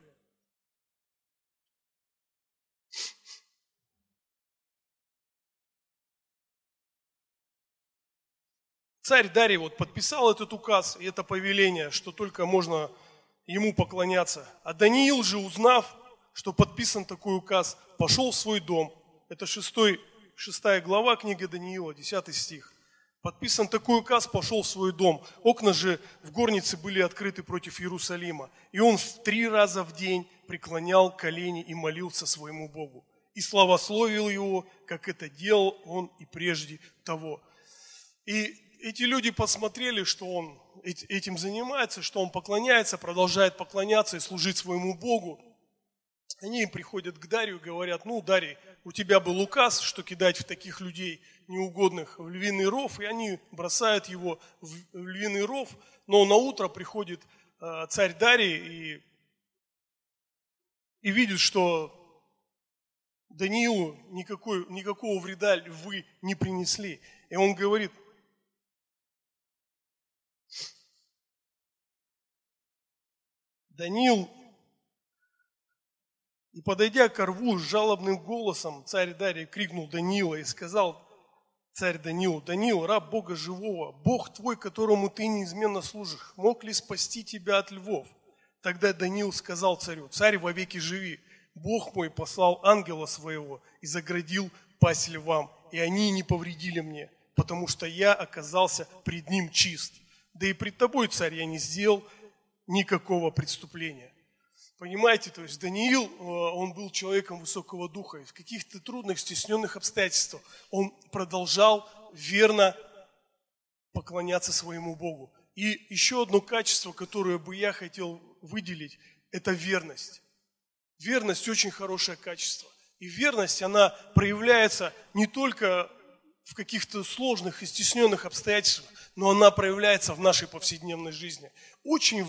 Царь Дарий вот подписал этот указ и это повеление, что только можно ему поклоняться. А Даниил же, узнав, что подписан такой указ, пошел в свой дом. Это 6, 6 глава книги Даниила, 10 стих. Подписан такой указ, пошел в свой дом. Окна же в горнице были открыты против Иерусалима. И он в три раза в день преклонял колени и молился своему Богу. И славословил его, как это делал он и прежде того. И эти люди посмотрели, что он этим занимается, что он поклоняется, продолжает поклоняться и служить своему Богу. Они приходят к Дарию и говорят, ну, Дарий, у тебя был указ, что кидать в таких людей неугодных в львиный ров, и они бросают его в львиный ров, но на утро приходит э, царь Дарий и, и видит, что Даниилу никакой, никакого вреда львы не принесли. И он говорит, Даниил, и подойдя к рву с жалобным голосом, царь Дарий крикнул Даниила и сказал, царь Даниил, Даниил, раб Бога живого, Бог твой, которому ты неизменно служишь, мог ли спасти тебя от львов? Тогда Даниил сказал царю, царь вовеки живи, Бог мой послал ангела своего и заградил пасть львам, и они не повредили мне, потому что я оказался пред ним чист. Да и пред тобой, царь, я не сделал никакого преступления. Понимаете, то есть Даниил, э, он был человеком высокого духа, и в каких-то трудных, стесненных обстоятельствах он продолжал верно поклоняться своему Богу. И еще одно качество, которое бы я хотел выделить, это верность. Верность очень хорошее качество. И верность, она проявляется не только в каких-то сложных и стесненных обстоятельствах, но она проявляется в нашей повседневной жизни. Очень,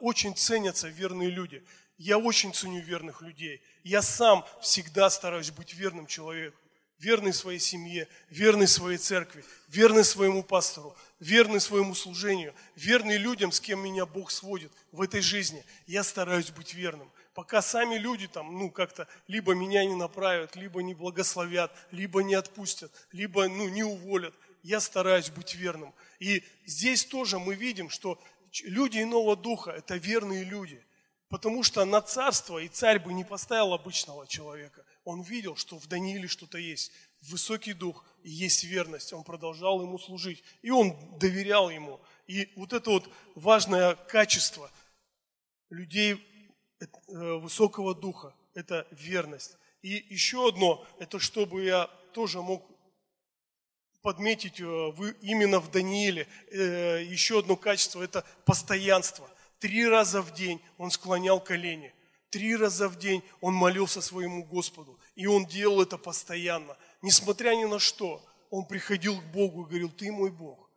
очень ценятся верные люди. Я очень ценю верных людей. Я сам всегда стараюсь быть верным человеком. Верный своей семье, верный своей церкви, верный своему пастору, верный своему служению, верный людям, с кем меня Бог сводит в этой жизни. Я стараюсь быть верным пока сами люди там, ну, как-то либо меня не направят, либо не благословят, либо не отпустят, либо, ну, не уволят. Я стараюсь быть верным. И здесь тоже мы видим, что люди иного духа – это верные люди. Потому что на царство и царь бы не поставил обычного человека. Он видел, что в Данииле что-то есть. Высокий дух и есть верность. Он продолжал ему служить. И он доверял ему. И вот это вот важное качество людей высокого духа, это верность. И еще одно, это чтобы я тоже мог подметить э, именно в Данииле, э, еще одно качество, это постоянство. Три раза в день он склонял колени. Три раза в день он молился своему Господу. И он делал это постоянно. Несмотря ни на что, он приходил к Богу и говорил, ты мой Бог.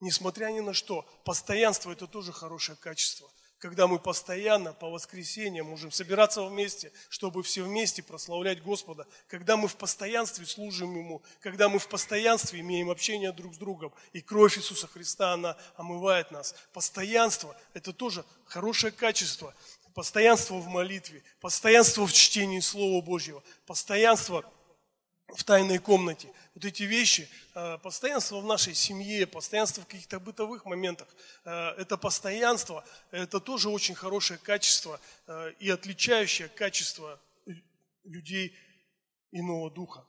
Несмотря ни на что, постоянство это тоже хорошее качество когда мы постоянно по воскресеньям можем собираться вместе, чтобы все вместе прославлять Господа, когда мы в постоянстве служим Ему, когда мы в постоянстве имеем общение друг с другом, и кровь Иисуса Христа, она омывает нас. Постоянство – это тоже хорошее качество. Постоянство в молитве, постоянство в чтении Слова Божьего, постоянство в тайной комнате. Вот эти вещи, э, постоянство в нашей семье, постоянство в каких-то бытовых моментах, э, это постоянство, это тоже очень хорошее качество э, и отличающее качество людей иного духа.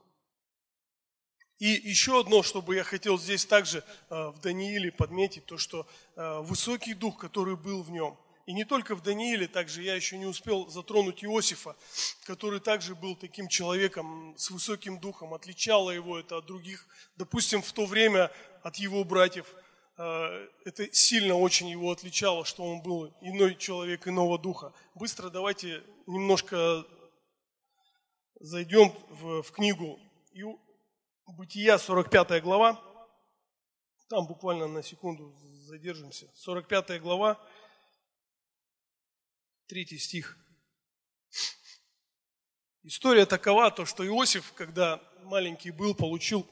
И еще одно, чтобы я хотел здесь также в Данииле подметить, то, что высокий дух, который был в нем – и не только в Данииле, также я еще не успел затронуть Иосифа, который также был таким человеком с высоким духом, отличало его это от других. Допустим, в то время от его братьев э, это сильно очень его отличало, что он был иной человек иного духа. Быстро давайте немножко зайдем в, в книгу Бытия, 45 глава. Там буквально на секунду задержимся. 45 глава, 3 стих. История такова, то, что Иосиф, когда маленький был, получил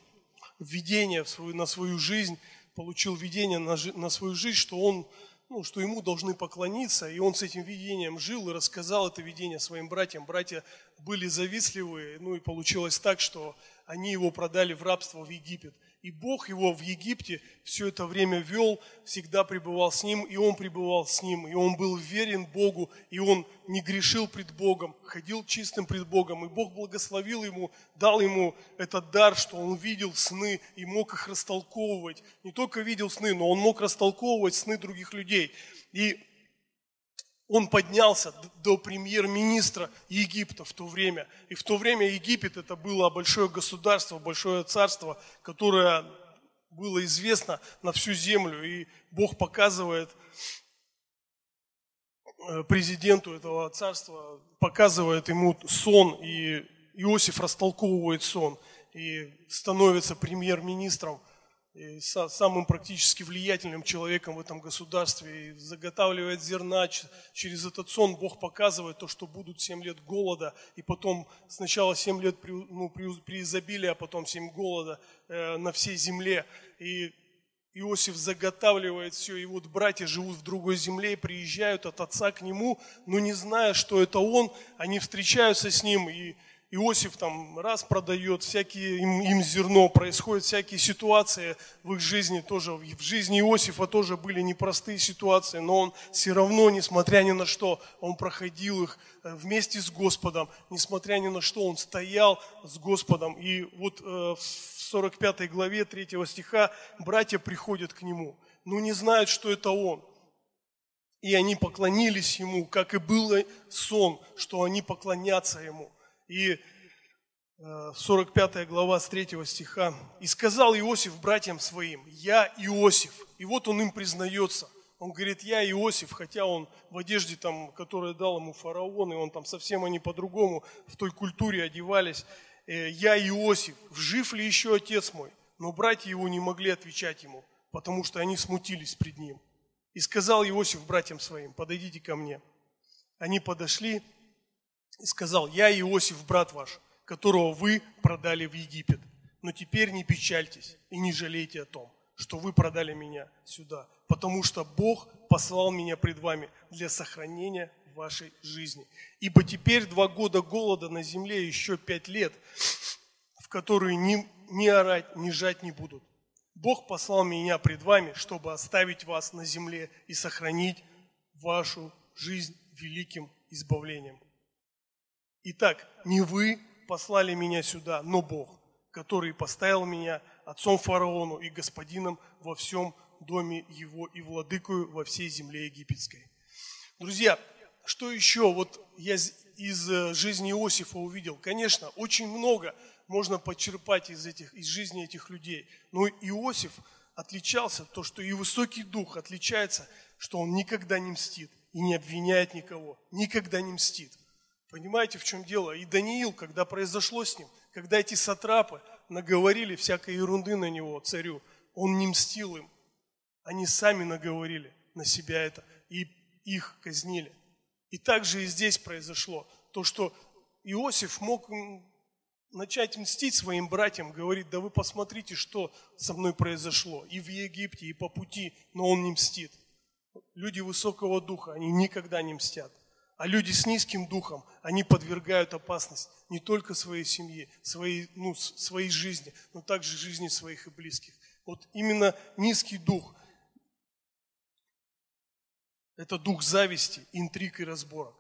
видение на свою жизнь, получил видение на, на свою жизнь, что он ну, что ему должны поклониться, и он с этим видением жил и рассказал это видение своим братьям. Братья были завистливые, ну и получилось так, что они его продали в рабство в Египет. И Бог его в Египте все это время вел, всегда пребывал с ним, и он пребывал с ним, и он был верен Богу, и он не грешил пред Богом, ходил чистым пред Богом, и Бог благословил ему, дал ему этот дар, что он видел сны и мог их растолковывать. Не только видел сны, но он мог растолковывать сны других людей. И он поднялся до премьер-министра Египта в то время. И в то время Египет это было большое государство, большое царство, которое было известно на всю землю. И Бог показывает э, президенту этого царства, показывает ему сон, и Иосиф растолковывает сон и становится премьер-министром и самым практически влиятельным человеком в этом государстве, и заготавливает зерна. Через этот сон Бог показывает то, что будут 7 лет голода, и потом сначала 7 лет при, ну, при, при изобилии, а потом 7 голода э, на всей земле. И Иосиф заготавливает все, и вот братья живут в другой земле, и приезжают от отца к нему, но не зная, что это он, они встречаются с ним, и Иосиф там раз продает, всякие им, им зерно, происходят всякие ситуации в их жизни тоже. В жизни Иосифа тоже были непростые ситуации, но он все равно, несмотря ни на что, он проходил их э, вместе с Господом, несмотря ни на что, он стоял с Господом. И вот э, в 45 главе 3 стиха братья приходят к нему, но не знают, что это он. И они поклонились ему, как и был сон, что они поклонятся ему. И 45 э, глава с 3 стиха. «И сказал Иосиф братьям своим, я Иосиф». И вот он им признается. Он говорит, я Иосиф, хотя он в одежде, там, которую дал ему фараон, и он там совсем они по-другому в той культуре одевались. «Э, я Иосиф, жив ли еще отец мой? Но братья его не могли отвечать ему, потому что они смутились пред ним. И сказал Иосиф братьям своим, подойдите ко мне. Они подошли, и сказал, я Иосиф, брат ваш, которого вы продали в Египет. Но теперь не печальтесь и не жалейте о том, что вы продали меня сюда, потому что Бог послал меня пред вами для сохранения вашей жизни. Ибо теперь два года голода на земле, еще пять лет, в которые ни, ни орать, ни жать не будут. Бог послал меня пред вами, чтобы оставить вас на земле и сохранить вашу жизнь великим избавлением. Итак, не вы послали меня сюда, но Бог, который поставил меня отцом фараону и господином во всем доме его и владыкою во всей земле египетской. Друзья, что еще вот я из э, жизни Иосифа увидел? Конечно, очень много можно подчерпать из, этих, из жизни этих людей. Но Иосиф отличался, то, что и высокий дух отличается, что он никогда не мстит и не обвиняет никого, никогда не мстит. Понимаете, в чем дело? И Даниил, когда произошло с ним, когда эти сатрапы наговорили всякой ерунды на него, царю, он не мстил им. Они сами наговорили на себя это и их казнили. И также и здесь произошло то, что Иосиф мог начать мстить своим братьям, говорить, да вы посмотрите, что со мной произошло и в Египте, и по пути, но он не мстит. Люди высокого духа, они никогда не мстят. А люди с низким духом, они подвергают опасность не только своей семье, своей, ну, своей жизни, но также жизни своих и близких. Вот именно низкий дух – это дух зависти, интриг и разборок.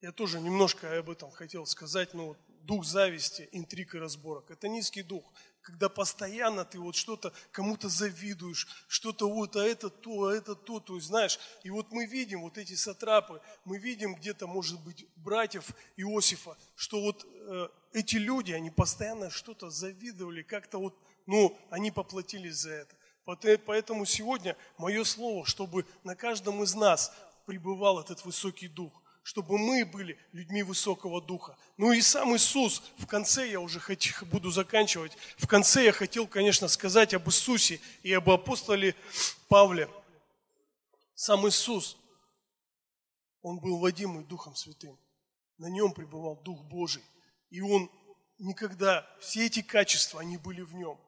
Я тоже немножко об этом хотел сказать, но вот дух зависти, интриг и разборок – это низкий дух когда постоянно ты вот что-то кому-то завидуешь, что-то вот, а это то, а это то, то, знаешь. И вот мы видим вот эти сатрапы, мы видим где-то, может быть, братьев Иосифа, что вот э, эти люди, они постоянно что-то завидовали, как-то вот, ну, они поплатились за это. Поэтому сегодня мое слово, чтобы на каждом из нас пребывал этот высокий дух, чтобы мы были людьми высокого духа. Ну и сам Иисус, в конце я уже хочу, [laughs] буду заканчивать, в конце я хотел, конечно, сказать об Иисусе и об апостоле Павле. Сам Иисус, Он был водимый Духом Святым. На нем пребывал Дух Божий. И Он никогда, все эти качества, они были в нем.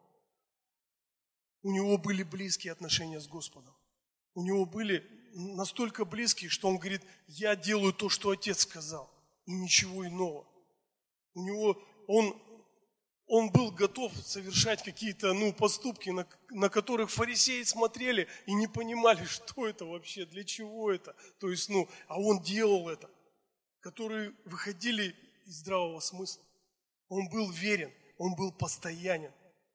У него были близкие отношения с Господом. У него были настолько близкие, что он говорит, я делаю то, что Отец сказал, и ничего иного. У него, он, он был готов совершать какие-то ну, поступки, на, на которых фарисеи смотрели и не понимали, [laughs] что это вообще, для чего это. То есть, ну, а он делал это, которые выходили из здравого смысла. Он был верен, он был постоянен,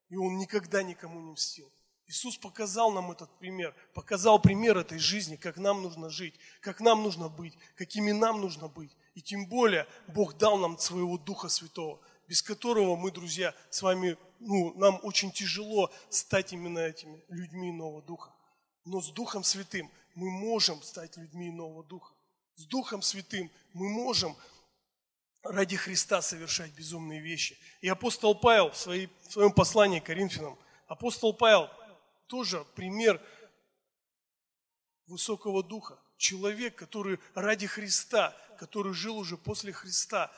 и он никогда никому не мстил. Иисус показал нам этот пример, показал пример этой жизни, как нам нужно жить, как нам нужно быть, какими нам нужно быть. И тем более Бог дал нам своего Духа Святого, без которого мы, друзья, с вами, ну, нам очень тяжело стать именно этими людьми нового Духа. Но с Духом Святым мы можем стать людьми нового Духа. С Духом Святым мы можем ради Христа совершать безумные вещи. И апостол Павел в, своей, в своем послании к Коринфянам, апостол Павел тоже пример высокого духа. Человек, который ради Христа, который жил уже после Христа,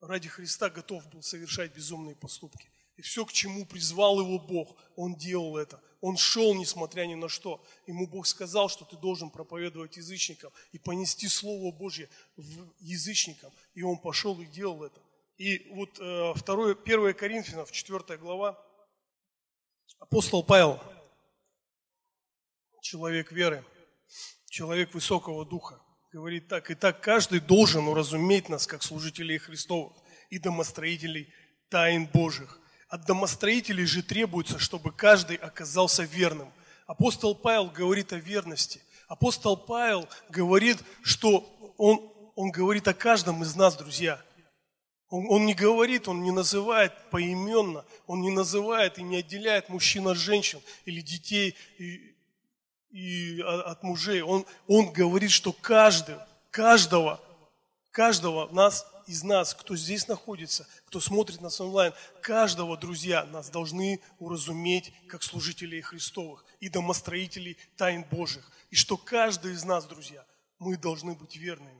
ради Христа готов был совершать безумные поступки. И все, к чему призвал его Бог, он делал это. Он шел, несмотря ни на что. Ему Бог сказал, что ты должен проповедовать язычникам и понести Слово Божье в язычникам. И он пошел и делал это. И вот 2, 1 Коринфянов, 4 глава, Апостол Павел, человек веры, человек высокого духа, говорит так, и так каждый должен уразуметь нас, как служителей Христовых и домостроителей тайн Божьих. От домостроителей же требуется, чтобы каждый оказался верным. Апостол Павел говорит о верности. Апостол Павел говорит, что он, он говорит о каждом из нас, друзья – он, он не говорит, он не называет поименно, он не называет и не отделяет мужчин от женщин или детей и, и от мужей. Он, он говорит, что каждый, каждого, каждого нас, из нас, кто здесь находится, кто смотрит нас онлайн, каждого, друзья, нас должны уразуметь как служителей Христовых и домостроителей тайн Божьих. И что каждый из нас, друзья, мы должны быть верными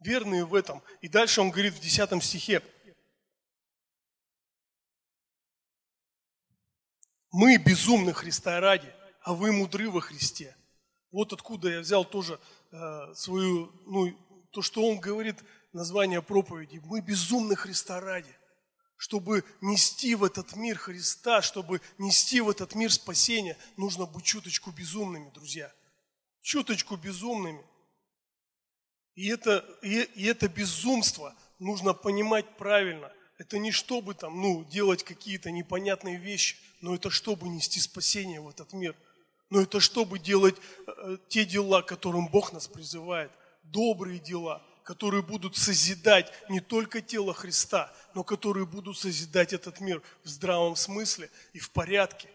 верные в этом. И дальше он говорит в 10 стихе. Мы безумны Христа ради, а вы мудры во Христе. Вот откуда я взял тоже э, свою, ну, то, что он говорит, название проповеди. Мы безумны Христа ради. Чтобы нести в этот мир Христа, чтобы нести в этот мир спасение, нужно быть чуточку безумными, друзья. Чуточку безумными. И это, и, и это безумство нужно понимать правильно. Это не чтобы там, ну, делать какие-то непонятные вещи, но это чтобы нести спасение в этот мир. Но это чтобы делать э, те дела, которым Бог нас призывает. Добрые дела, которые будут созидать не только тело Христа, но которые будут созидать этот мир в здравом смысле и в порядке,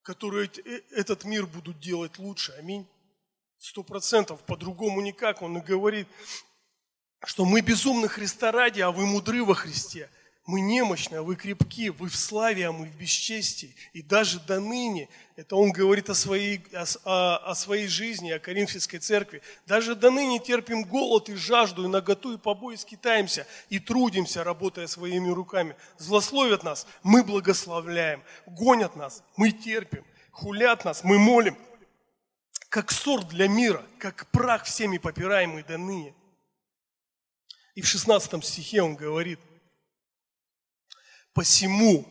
которые э, этот мир будут делать лучше. Аминь. Сто процентов, по-другому никак. Он и говорит, что мы безумны Христа ради, а вы мудры во Христе. Мы немощны, а вы крепки, вы в славе, а мы в бесчестии. И даже до ныне, это он говорит о своей, о, о своей жизни, о Коринфянской церкви, даже до ныне терпим голод и жажду, и наготу, и побои скитаемся, и трудимся, работая своими руками. Злословят нас, мы благословляем, гонят нас, мы терпим, хулят нас, мы молим – как сорт для мира, как прах всеми попираемый до ныне. И в 16 стихе он говорит, «Посему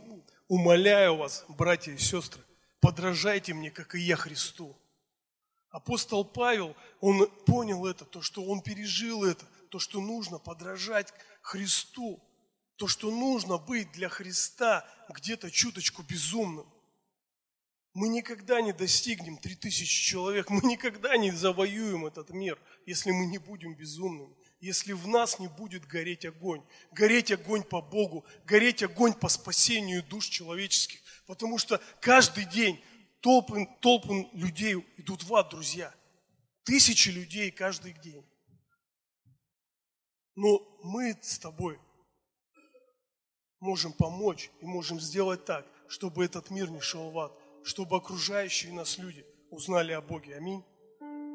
умоляю вас, братья и сестры, подражайте мне, как и я Христу». Апостол Павел, он понял это, то, что он пережил это, то, что нужно подражать Христу, то, что нужно быть для Христа где-то чуточку безумным. Мы никогда не достигнем 3000 человек, мы никогда не завоюем этот мир, если мы не будем безумными, если в нас не будет гореть огонь, гореть огонь по Богу, гореть огонь по спасению душ человеческих. Потому что каждый день толпы, толпы людей идут в ад, друзья. Тысячи людей каждый день. Но мы с тобой можем помочь и можем сделать так, чтобы этот мир не шел в ад, чтобы окружающие нас люди узнали о Боге. Аминь.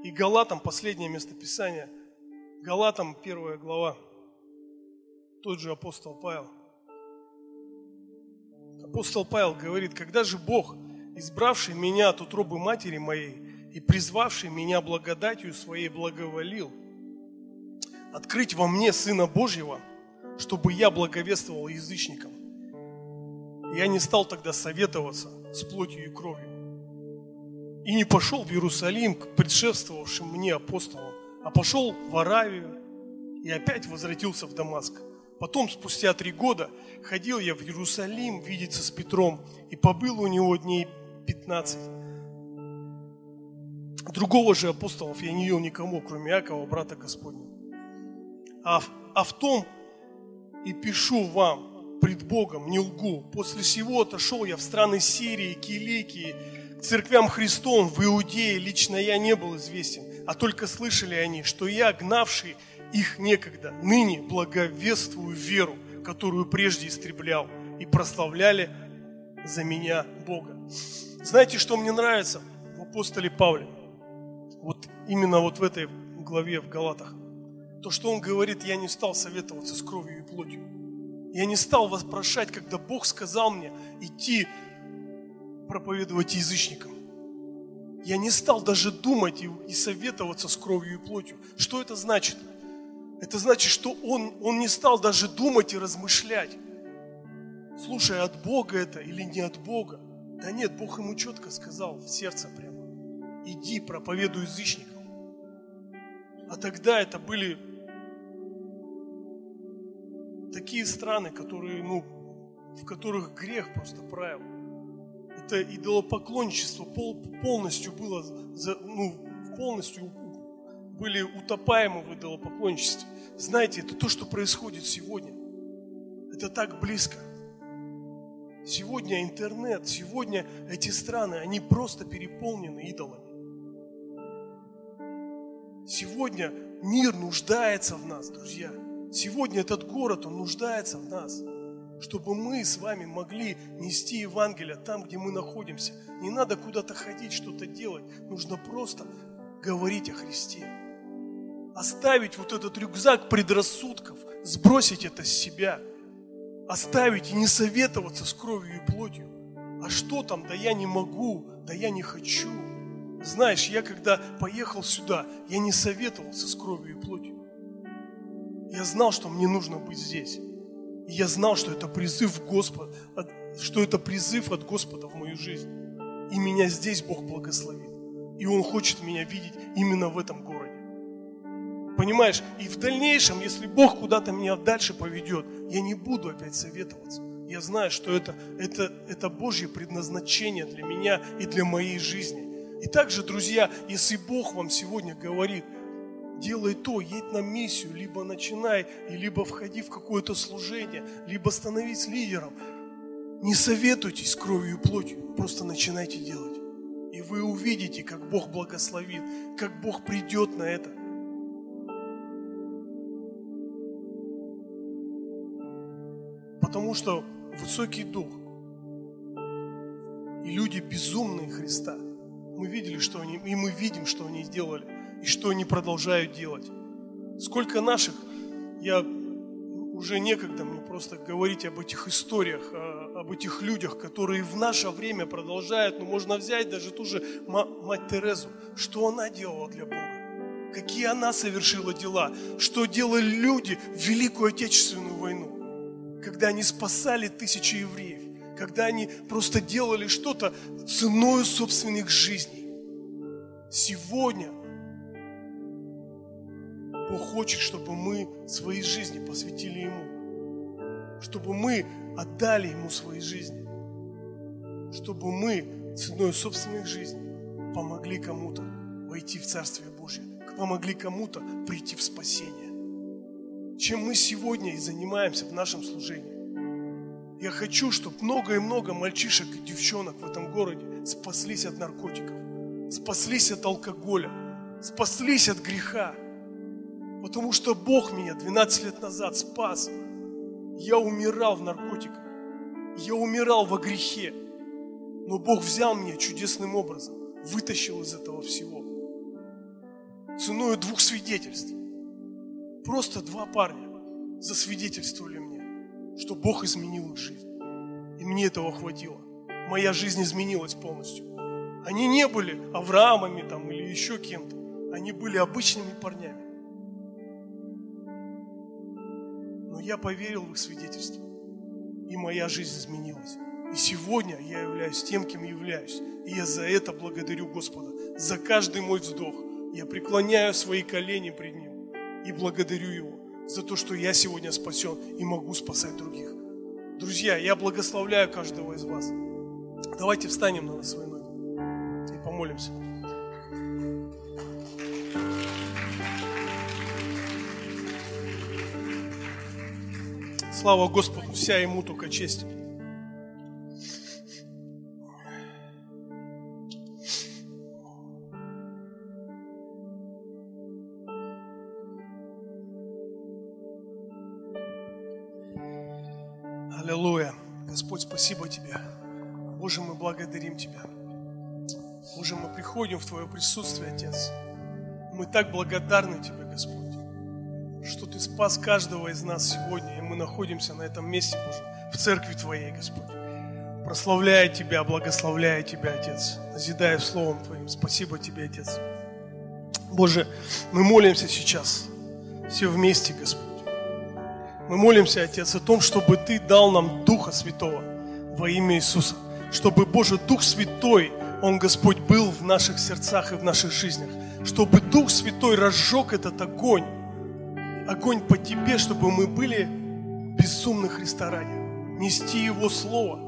И Галатам, последнее местописание, Галатам, первая глава, тот же апостол Павел. Апостол Павел говорит, когда же Бог, избравший меня от утробы матери моей и призвавший меня благодатью своей благоволил, открыть во мне Сына Божьего, чтобы я благовествовал язычникам. Я не стал тогда советоваться с плотью и кровью. И не пошел в Иерусалим к предшествовавшим мне апостолам, а пошел в Аравию и опять возвратился в Дамаск. Потом, спустя три года, ходил я в Иерусалим видеться с Петром, и побыл у него дней 15. Другого же апостолов я не видел никому, кроме Якова, брата Господня. А, а в том и пишу вам пред Богом, не лгу. После всего отошел я в страны Сирии, Киликии, к церквям Христом в Иудее лично я не был известен, а только слышали они, что я, гнавший их некогда, ныне благовествую веру, которую прежде истреблял, и прославляли за меня Бога. Знаете, что мне нравится в апостоле Павле? Вот именно вот в этой главе в Галатах. То, что он говорит, я не стал советоваться с кровью и плотью. Я не стал вопрошать, когда Бог сказал мне идти проповедовать язычникам. Я не стал даже думать и, и советоваться с кровью и плотью. Что это значит? Это значит, что он, он не стал даже думать и размышлять. Слушай, от Бога это или не от Бога? Да нет, Бог ему четко сказал в сердце прямо. Иди, проповедуй язычникам. А тогда это были такие страны, которые, ну, в которых грех просто правил. Это идолопоклонничество пол, полностью было, ну, полностью были утопаемы в идолопоклонничестве. Знаете, это то, что происходит сегодня. Это так близко. Сегодня интернет, сегодня эти страны, они просто переполнены идолами. Сегодня мир нуждается в нас, друзья. Сегодня этот город, он нуждается в нас, чтобы мы с вами могли нести Евангелие там, где мы находимся. Не надо куда-то ходить, что-то делать. Нужно просто говорить о Христе оставить вот этот рюкзак предрассудков, сбросить это с себя, оставить и не советоваться с кровью и плотью. А что там, да я не могу, да я не хочу. Знаешь, я когда поехал сюда, я не советовался с кровью и плотью. Я знал, что мне нужно быть здесь. И я знал, что это призыв Господа, что это призыв от Господа в мою жизнь. И меня здесь Бог благословит. И Он хочет меня видеть именно в этом городе. Понимаешь? И в дальнейшем, если Бог куда-то меня дальше поведет, я не буду опять советоваться. Я знаю, что это, это, это Божье предназначение для меня и для моей жизни. И также, друзья, если Бог вам сегодня говорит, делай то, едь на миссию, либо начинай, и либо входи в какое-то служение, либо становись лидером, не советуйтесь кровью и плотью, просто начинайте делать. И вы увидите, как Бог благословит, как Бог придет на это. Потому что высокий дух и люди безумные Христа, мы видели, что они, и мы видим, что они сделали, и что они продолжают делать. Сколько наших, я уже некогда мне просто говорить об этих историях, об этих людях, которые в наше время продолжают, ну можно взять даже ту же мать Терезу, что она делала для Бога, какие она совершила дела, что делали люди в Великую Отечественную войну? Когда они спасали тысячи евреев, когда они просто делали что-то ценой собственных жизней. Сегодня Бог хочет, чтобы мы свои жизни посвятили Ему, чтобы мы отдали Ему свои жизни, чтобы мы ценой собственных жизней помогли кому-то войти в Царствие Божье, помогли кому-то прийти в спасение чем мы сегодня и занимаемся в нашем служении. Я хочу, чтобы много и много мальчишек и девчонок в этом городе спаслись от наркотиков, спаслись от алкоголя, спаслись от греха. Потому что Бог меня 12 лет назад спас. Я умирал в наркотиках. Я умирал во грехе. Но Бог взял меня чудесным образом, вытащил из этого всего. Ценой двух свидетельств. Просто два парня засвидетельствовали мне, что Бог изменил их жизнь. И мне этого хватило. Моя жизнь изменилась полностью. Они не были Авраамами там или еще кем-то. Они были обычными парнями. Я поверил в их свидетельство. И моя жизнь изменилась. И сегодня я являюсь тем, кем являюсь. И я за это благодарю Господа. За каждый мой вздох. Я преклоняю свои колени пред Ним. И благодарю Его за то, что я сегодня спасен и могу спасать других. Друзья, я благословляю каждого из вас. Давайте встанем на свои ноги и помолимся. Слава Господу, вся Ему только честь. Аллилуйя. Господь, спасибо Тебе. Боже, мы благодарим Тебя. Боже, мы приходим в Твое присутствие, Отец. Мы так благодарны Тебе, Господь что Ты спас каждого из нас сегодня, и мы находимся на этом месте, Боже, в церкви Твоей, Господь. Прославляя Тебя, благословляя Тебя, Отец, назидая Словом Твоим. Спасибо Тебе, Отец. Боже, мы молимся сейчас, все вместе, Господь. Мы молимся, Отец, о том, чтобы Ты дал нам Духа Святого во имя Иисуса. Чтобы, Боже, Дух Святой, Он, Господь, был в наших сердцах и в наших жизнях. Чтобы Дух Святой разжег этот огонь, огонь по тебе, чтобы мы были безумны Христа ради. Нести Его Слово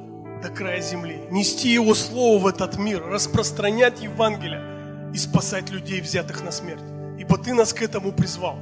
до края земли, нести Его Слово в этот мир, распространять Евангелие и спасать людей, взятых на смерть. Ибо Ты нас к этому призвал.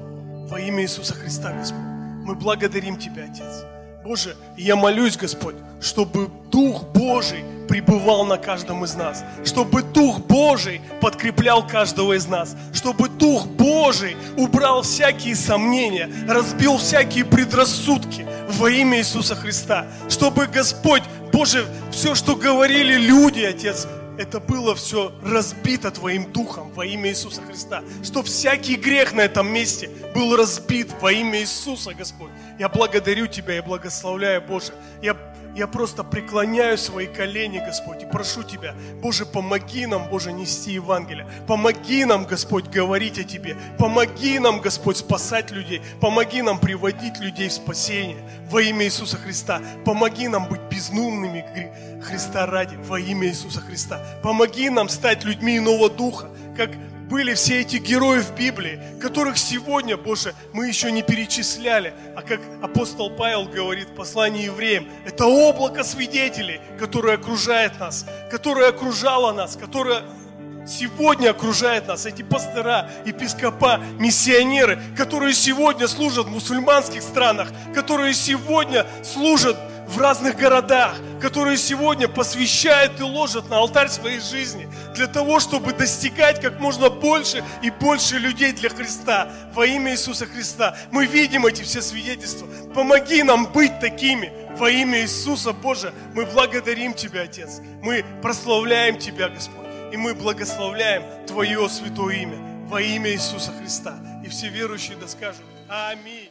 Во имя Иисуса Христа, Господь. Мы благодарим Тебя, Отец. Боже, я молюсь, Господь, чтобы Дух Божий пребывал на каждом из нас, чтобы Дух Божий подкреплял каждого из нас, чтобы Дух Божий убрал всякие сомнения, разбил всякие предрассудки во имя Иисуса Христа, чтобы Господь, Боже, все, что говорили люди, Отец, это было все разбито Твоим Духом во имя Иисуса Христа. Что всякий грех на этом месте был разбит во имя Иисуса, Господь. Я благодарю Тебя и благословляю, Боже. Я я просто преклоняю свои колени, Господь, и прошу Тебя, Боже, помоги нам, Боже, нести Евангелие. Помоги нам, Господь, говорить о Тебе. Помоги нам, Господь, спасать людей. Помоги нам приводить людей в спасение во имя Иисуса Христа. Помоги нам быть безумными Христа ради во имя Иисуса Христа. Помоги нам стать людьми иного духа, как были все эти герои в Библии, которых сегодня, Боже, мы еще не перечисляли. А как апостол Павел говорит в послании евреям, это облако свидетелей, которое окружает нас, которое окружало нас, которое сегодня окружает нас, эти пастора, епископа, миссионеры, которые сегодня служат в мусульманских странах, которые сегодня служат в разных городах, которые сегодня посвящают и ложат на алтарь своей жизни для того, чтобы достигать как можно больше и больше людей для Христа во имя Иисуса Христа. Мы видим эти все свидетельства. Помоги нам быть такими во имя Иисуса, Боже. Мы благодарим Тебя, Отец. Мы прославляем Тебя, Господь. И мы благословляем Твое святое имя во имя Иисуса Христа. И все верующие да скажут Аминь.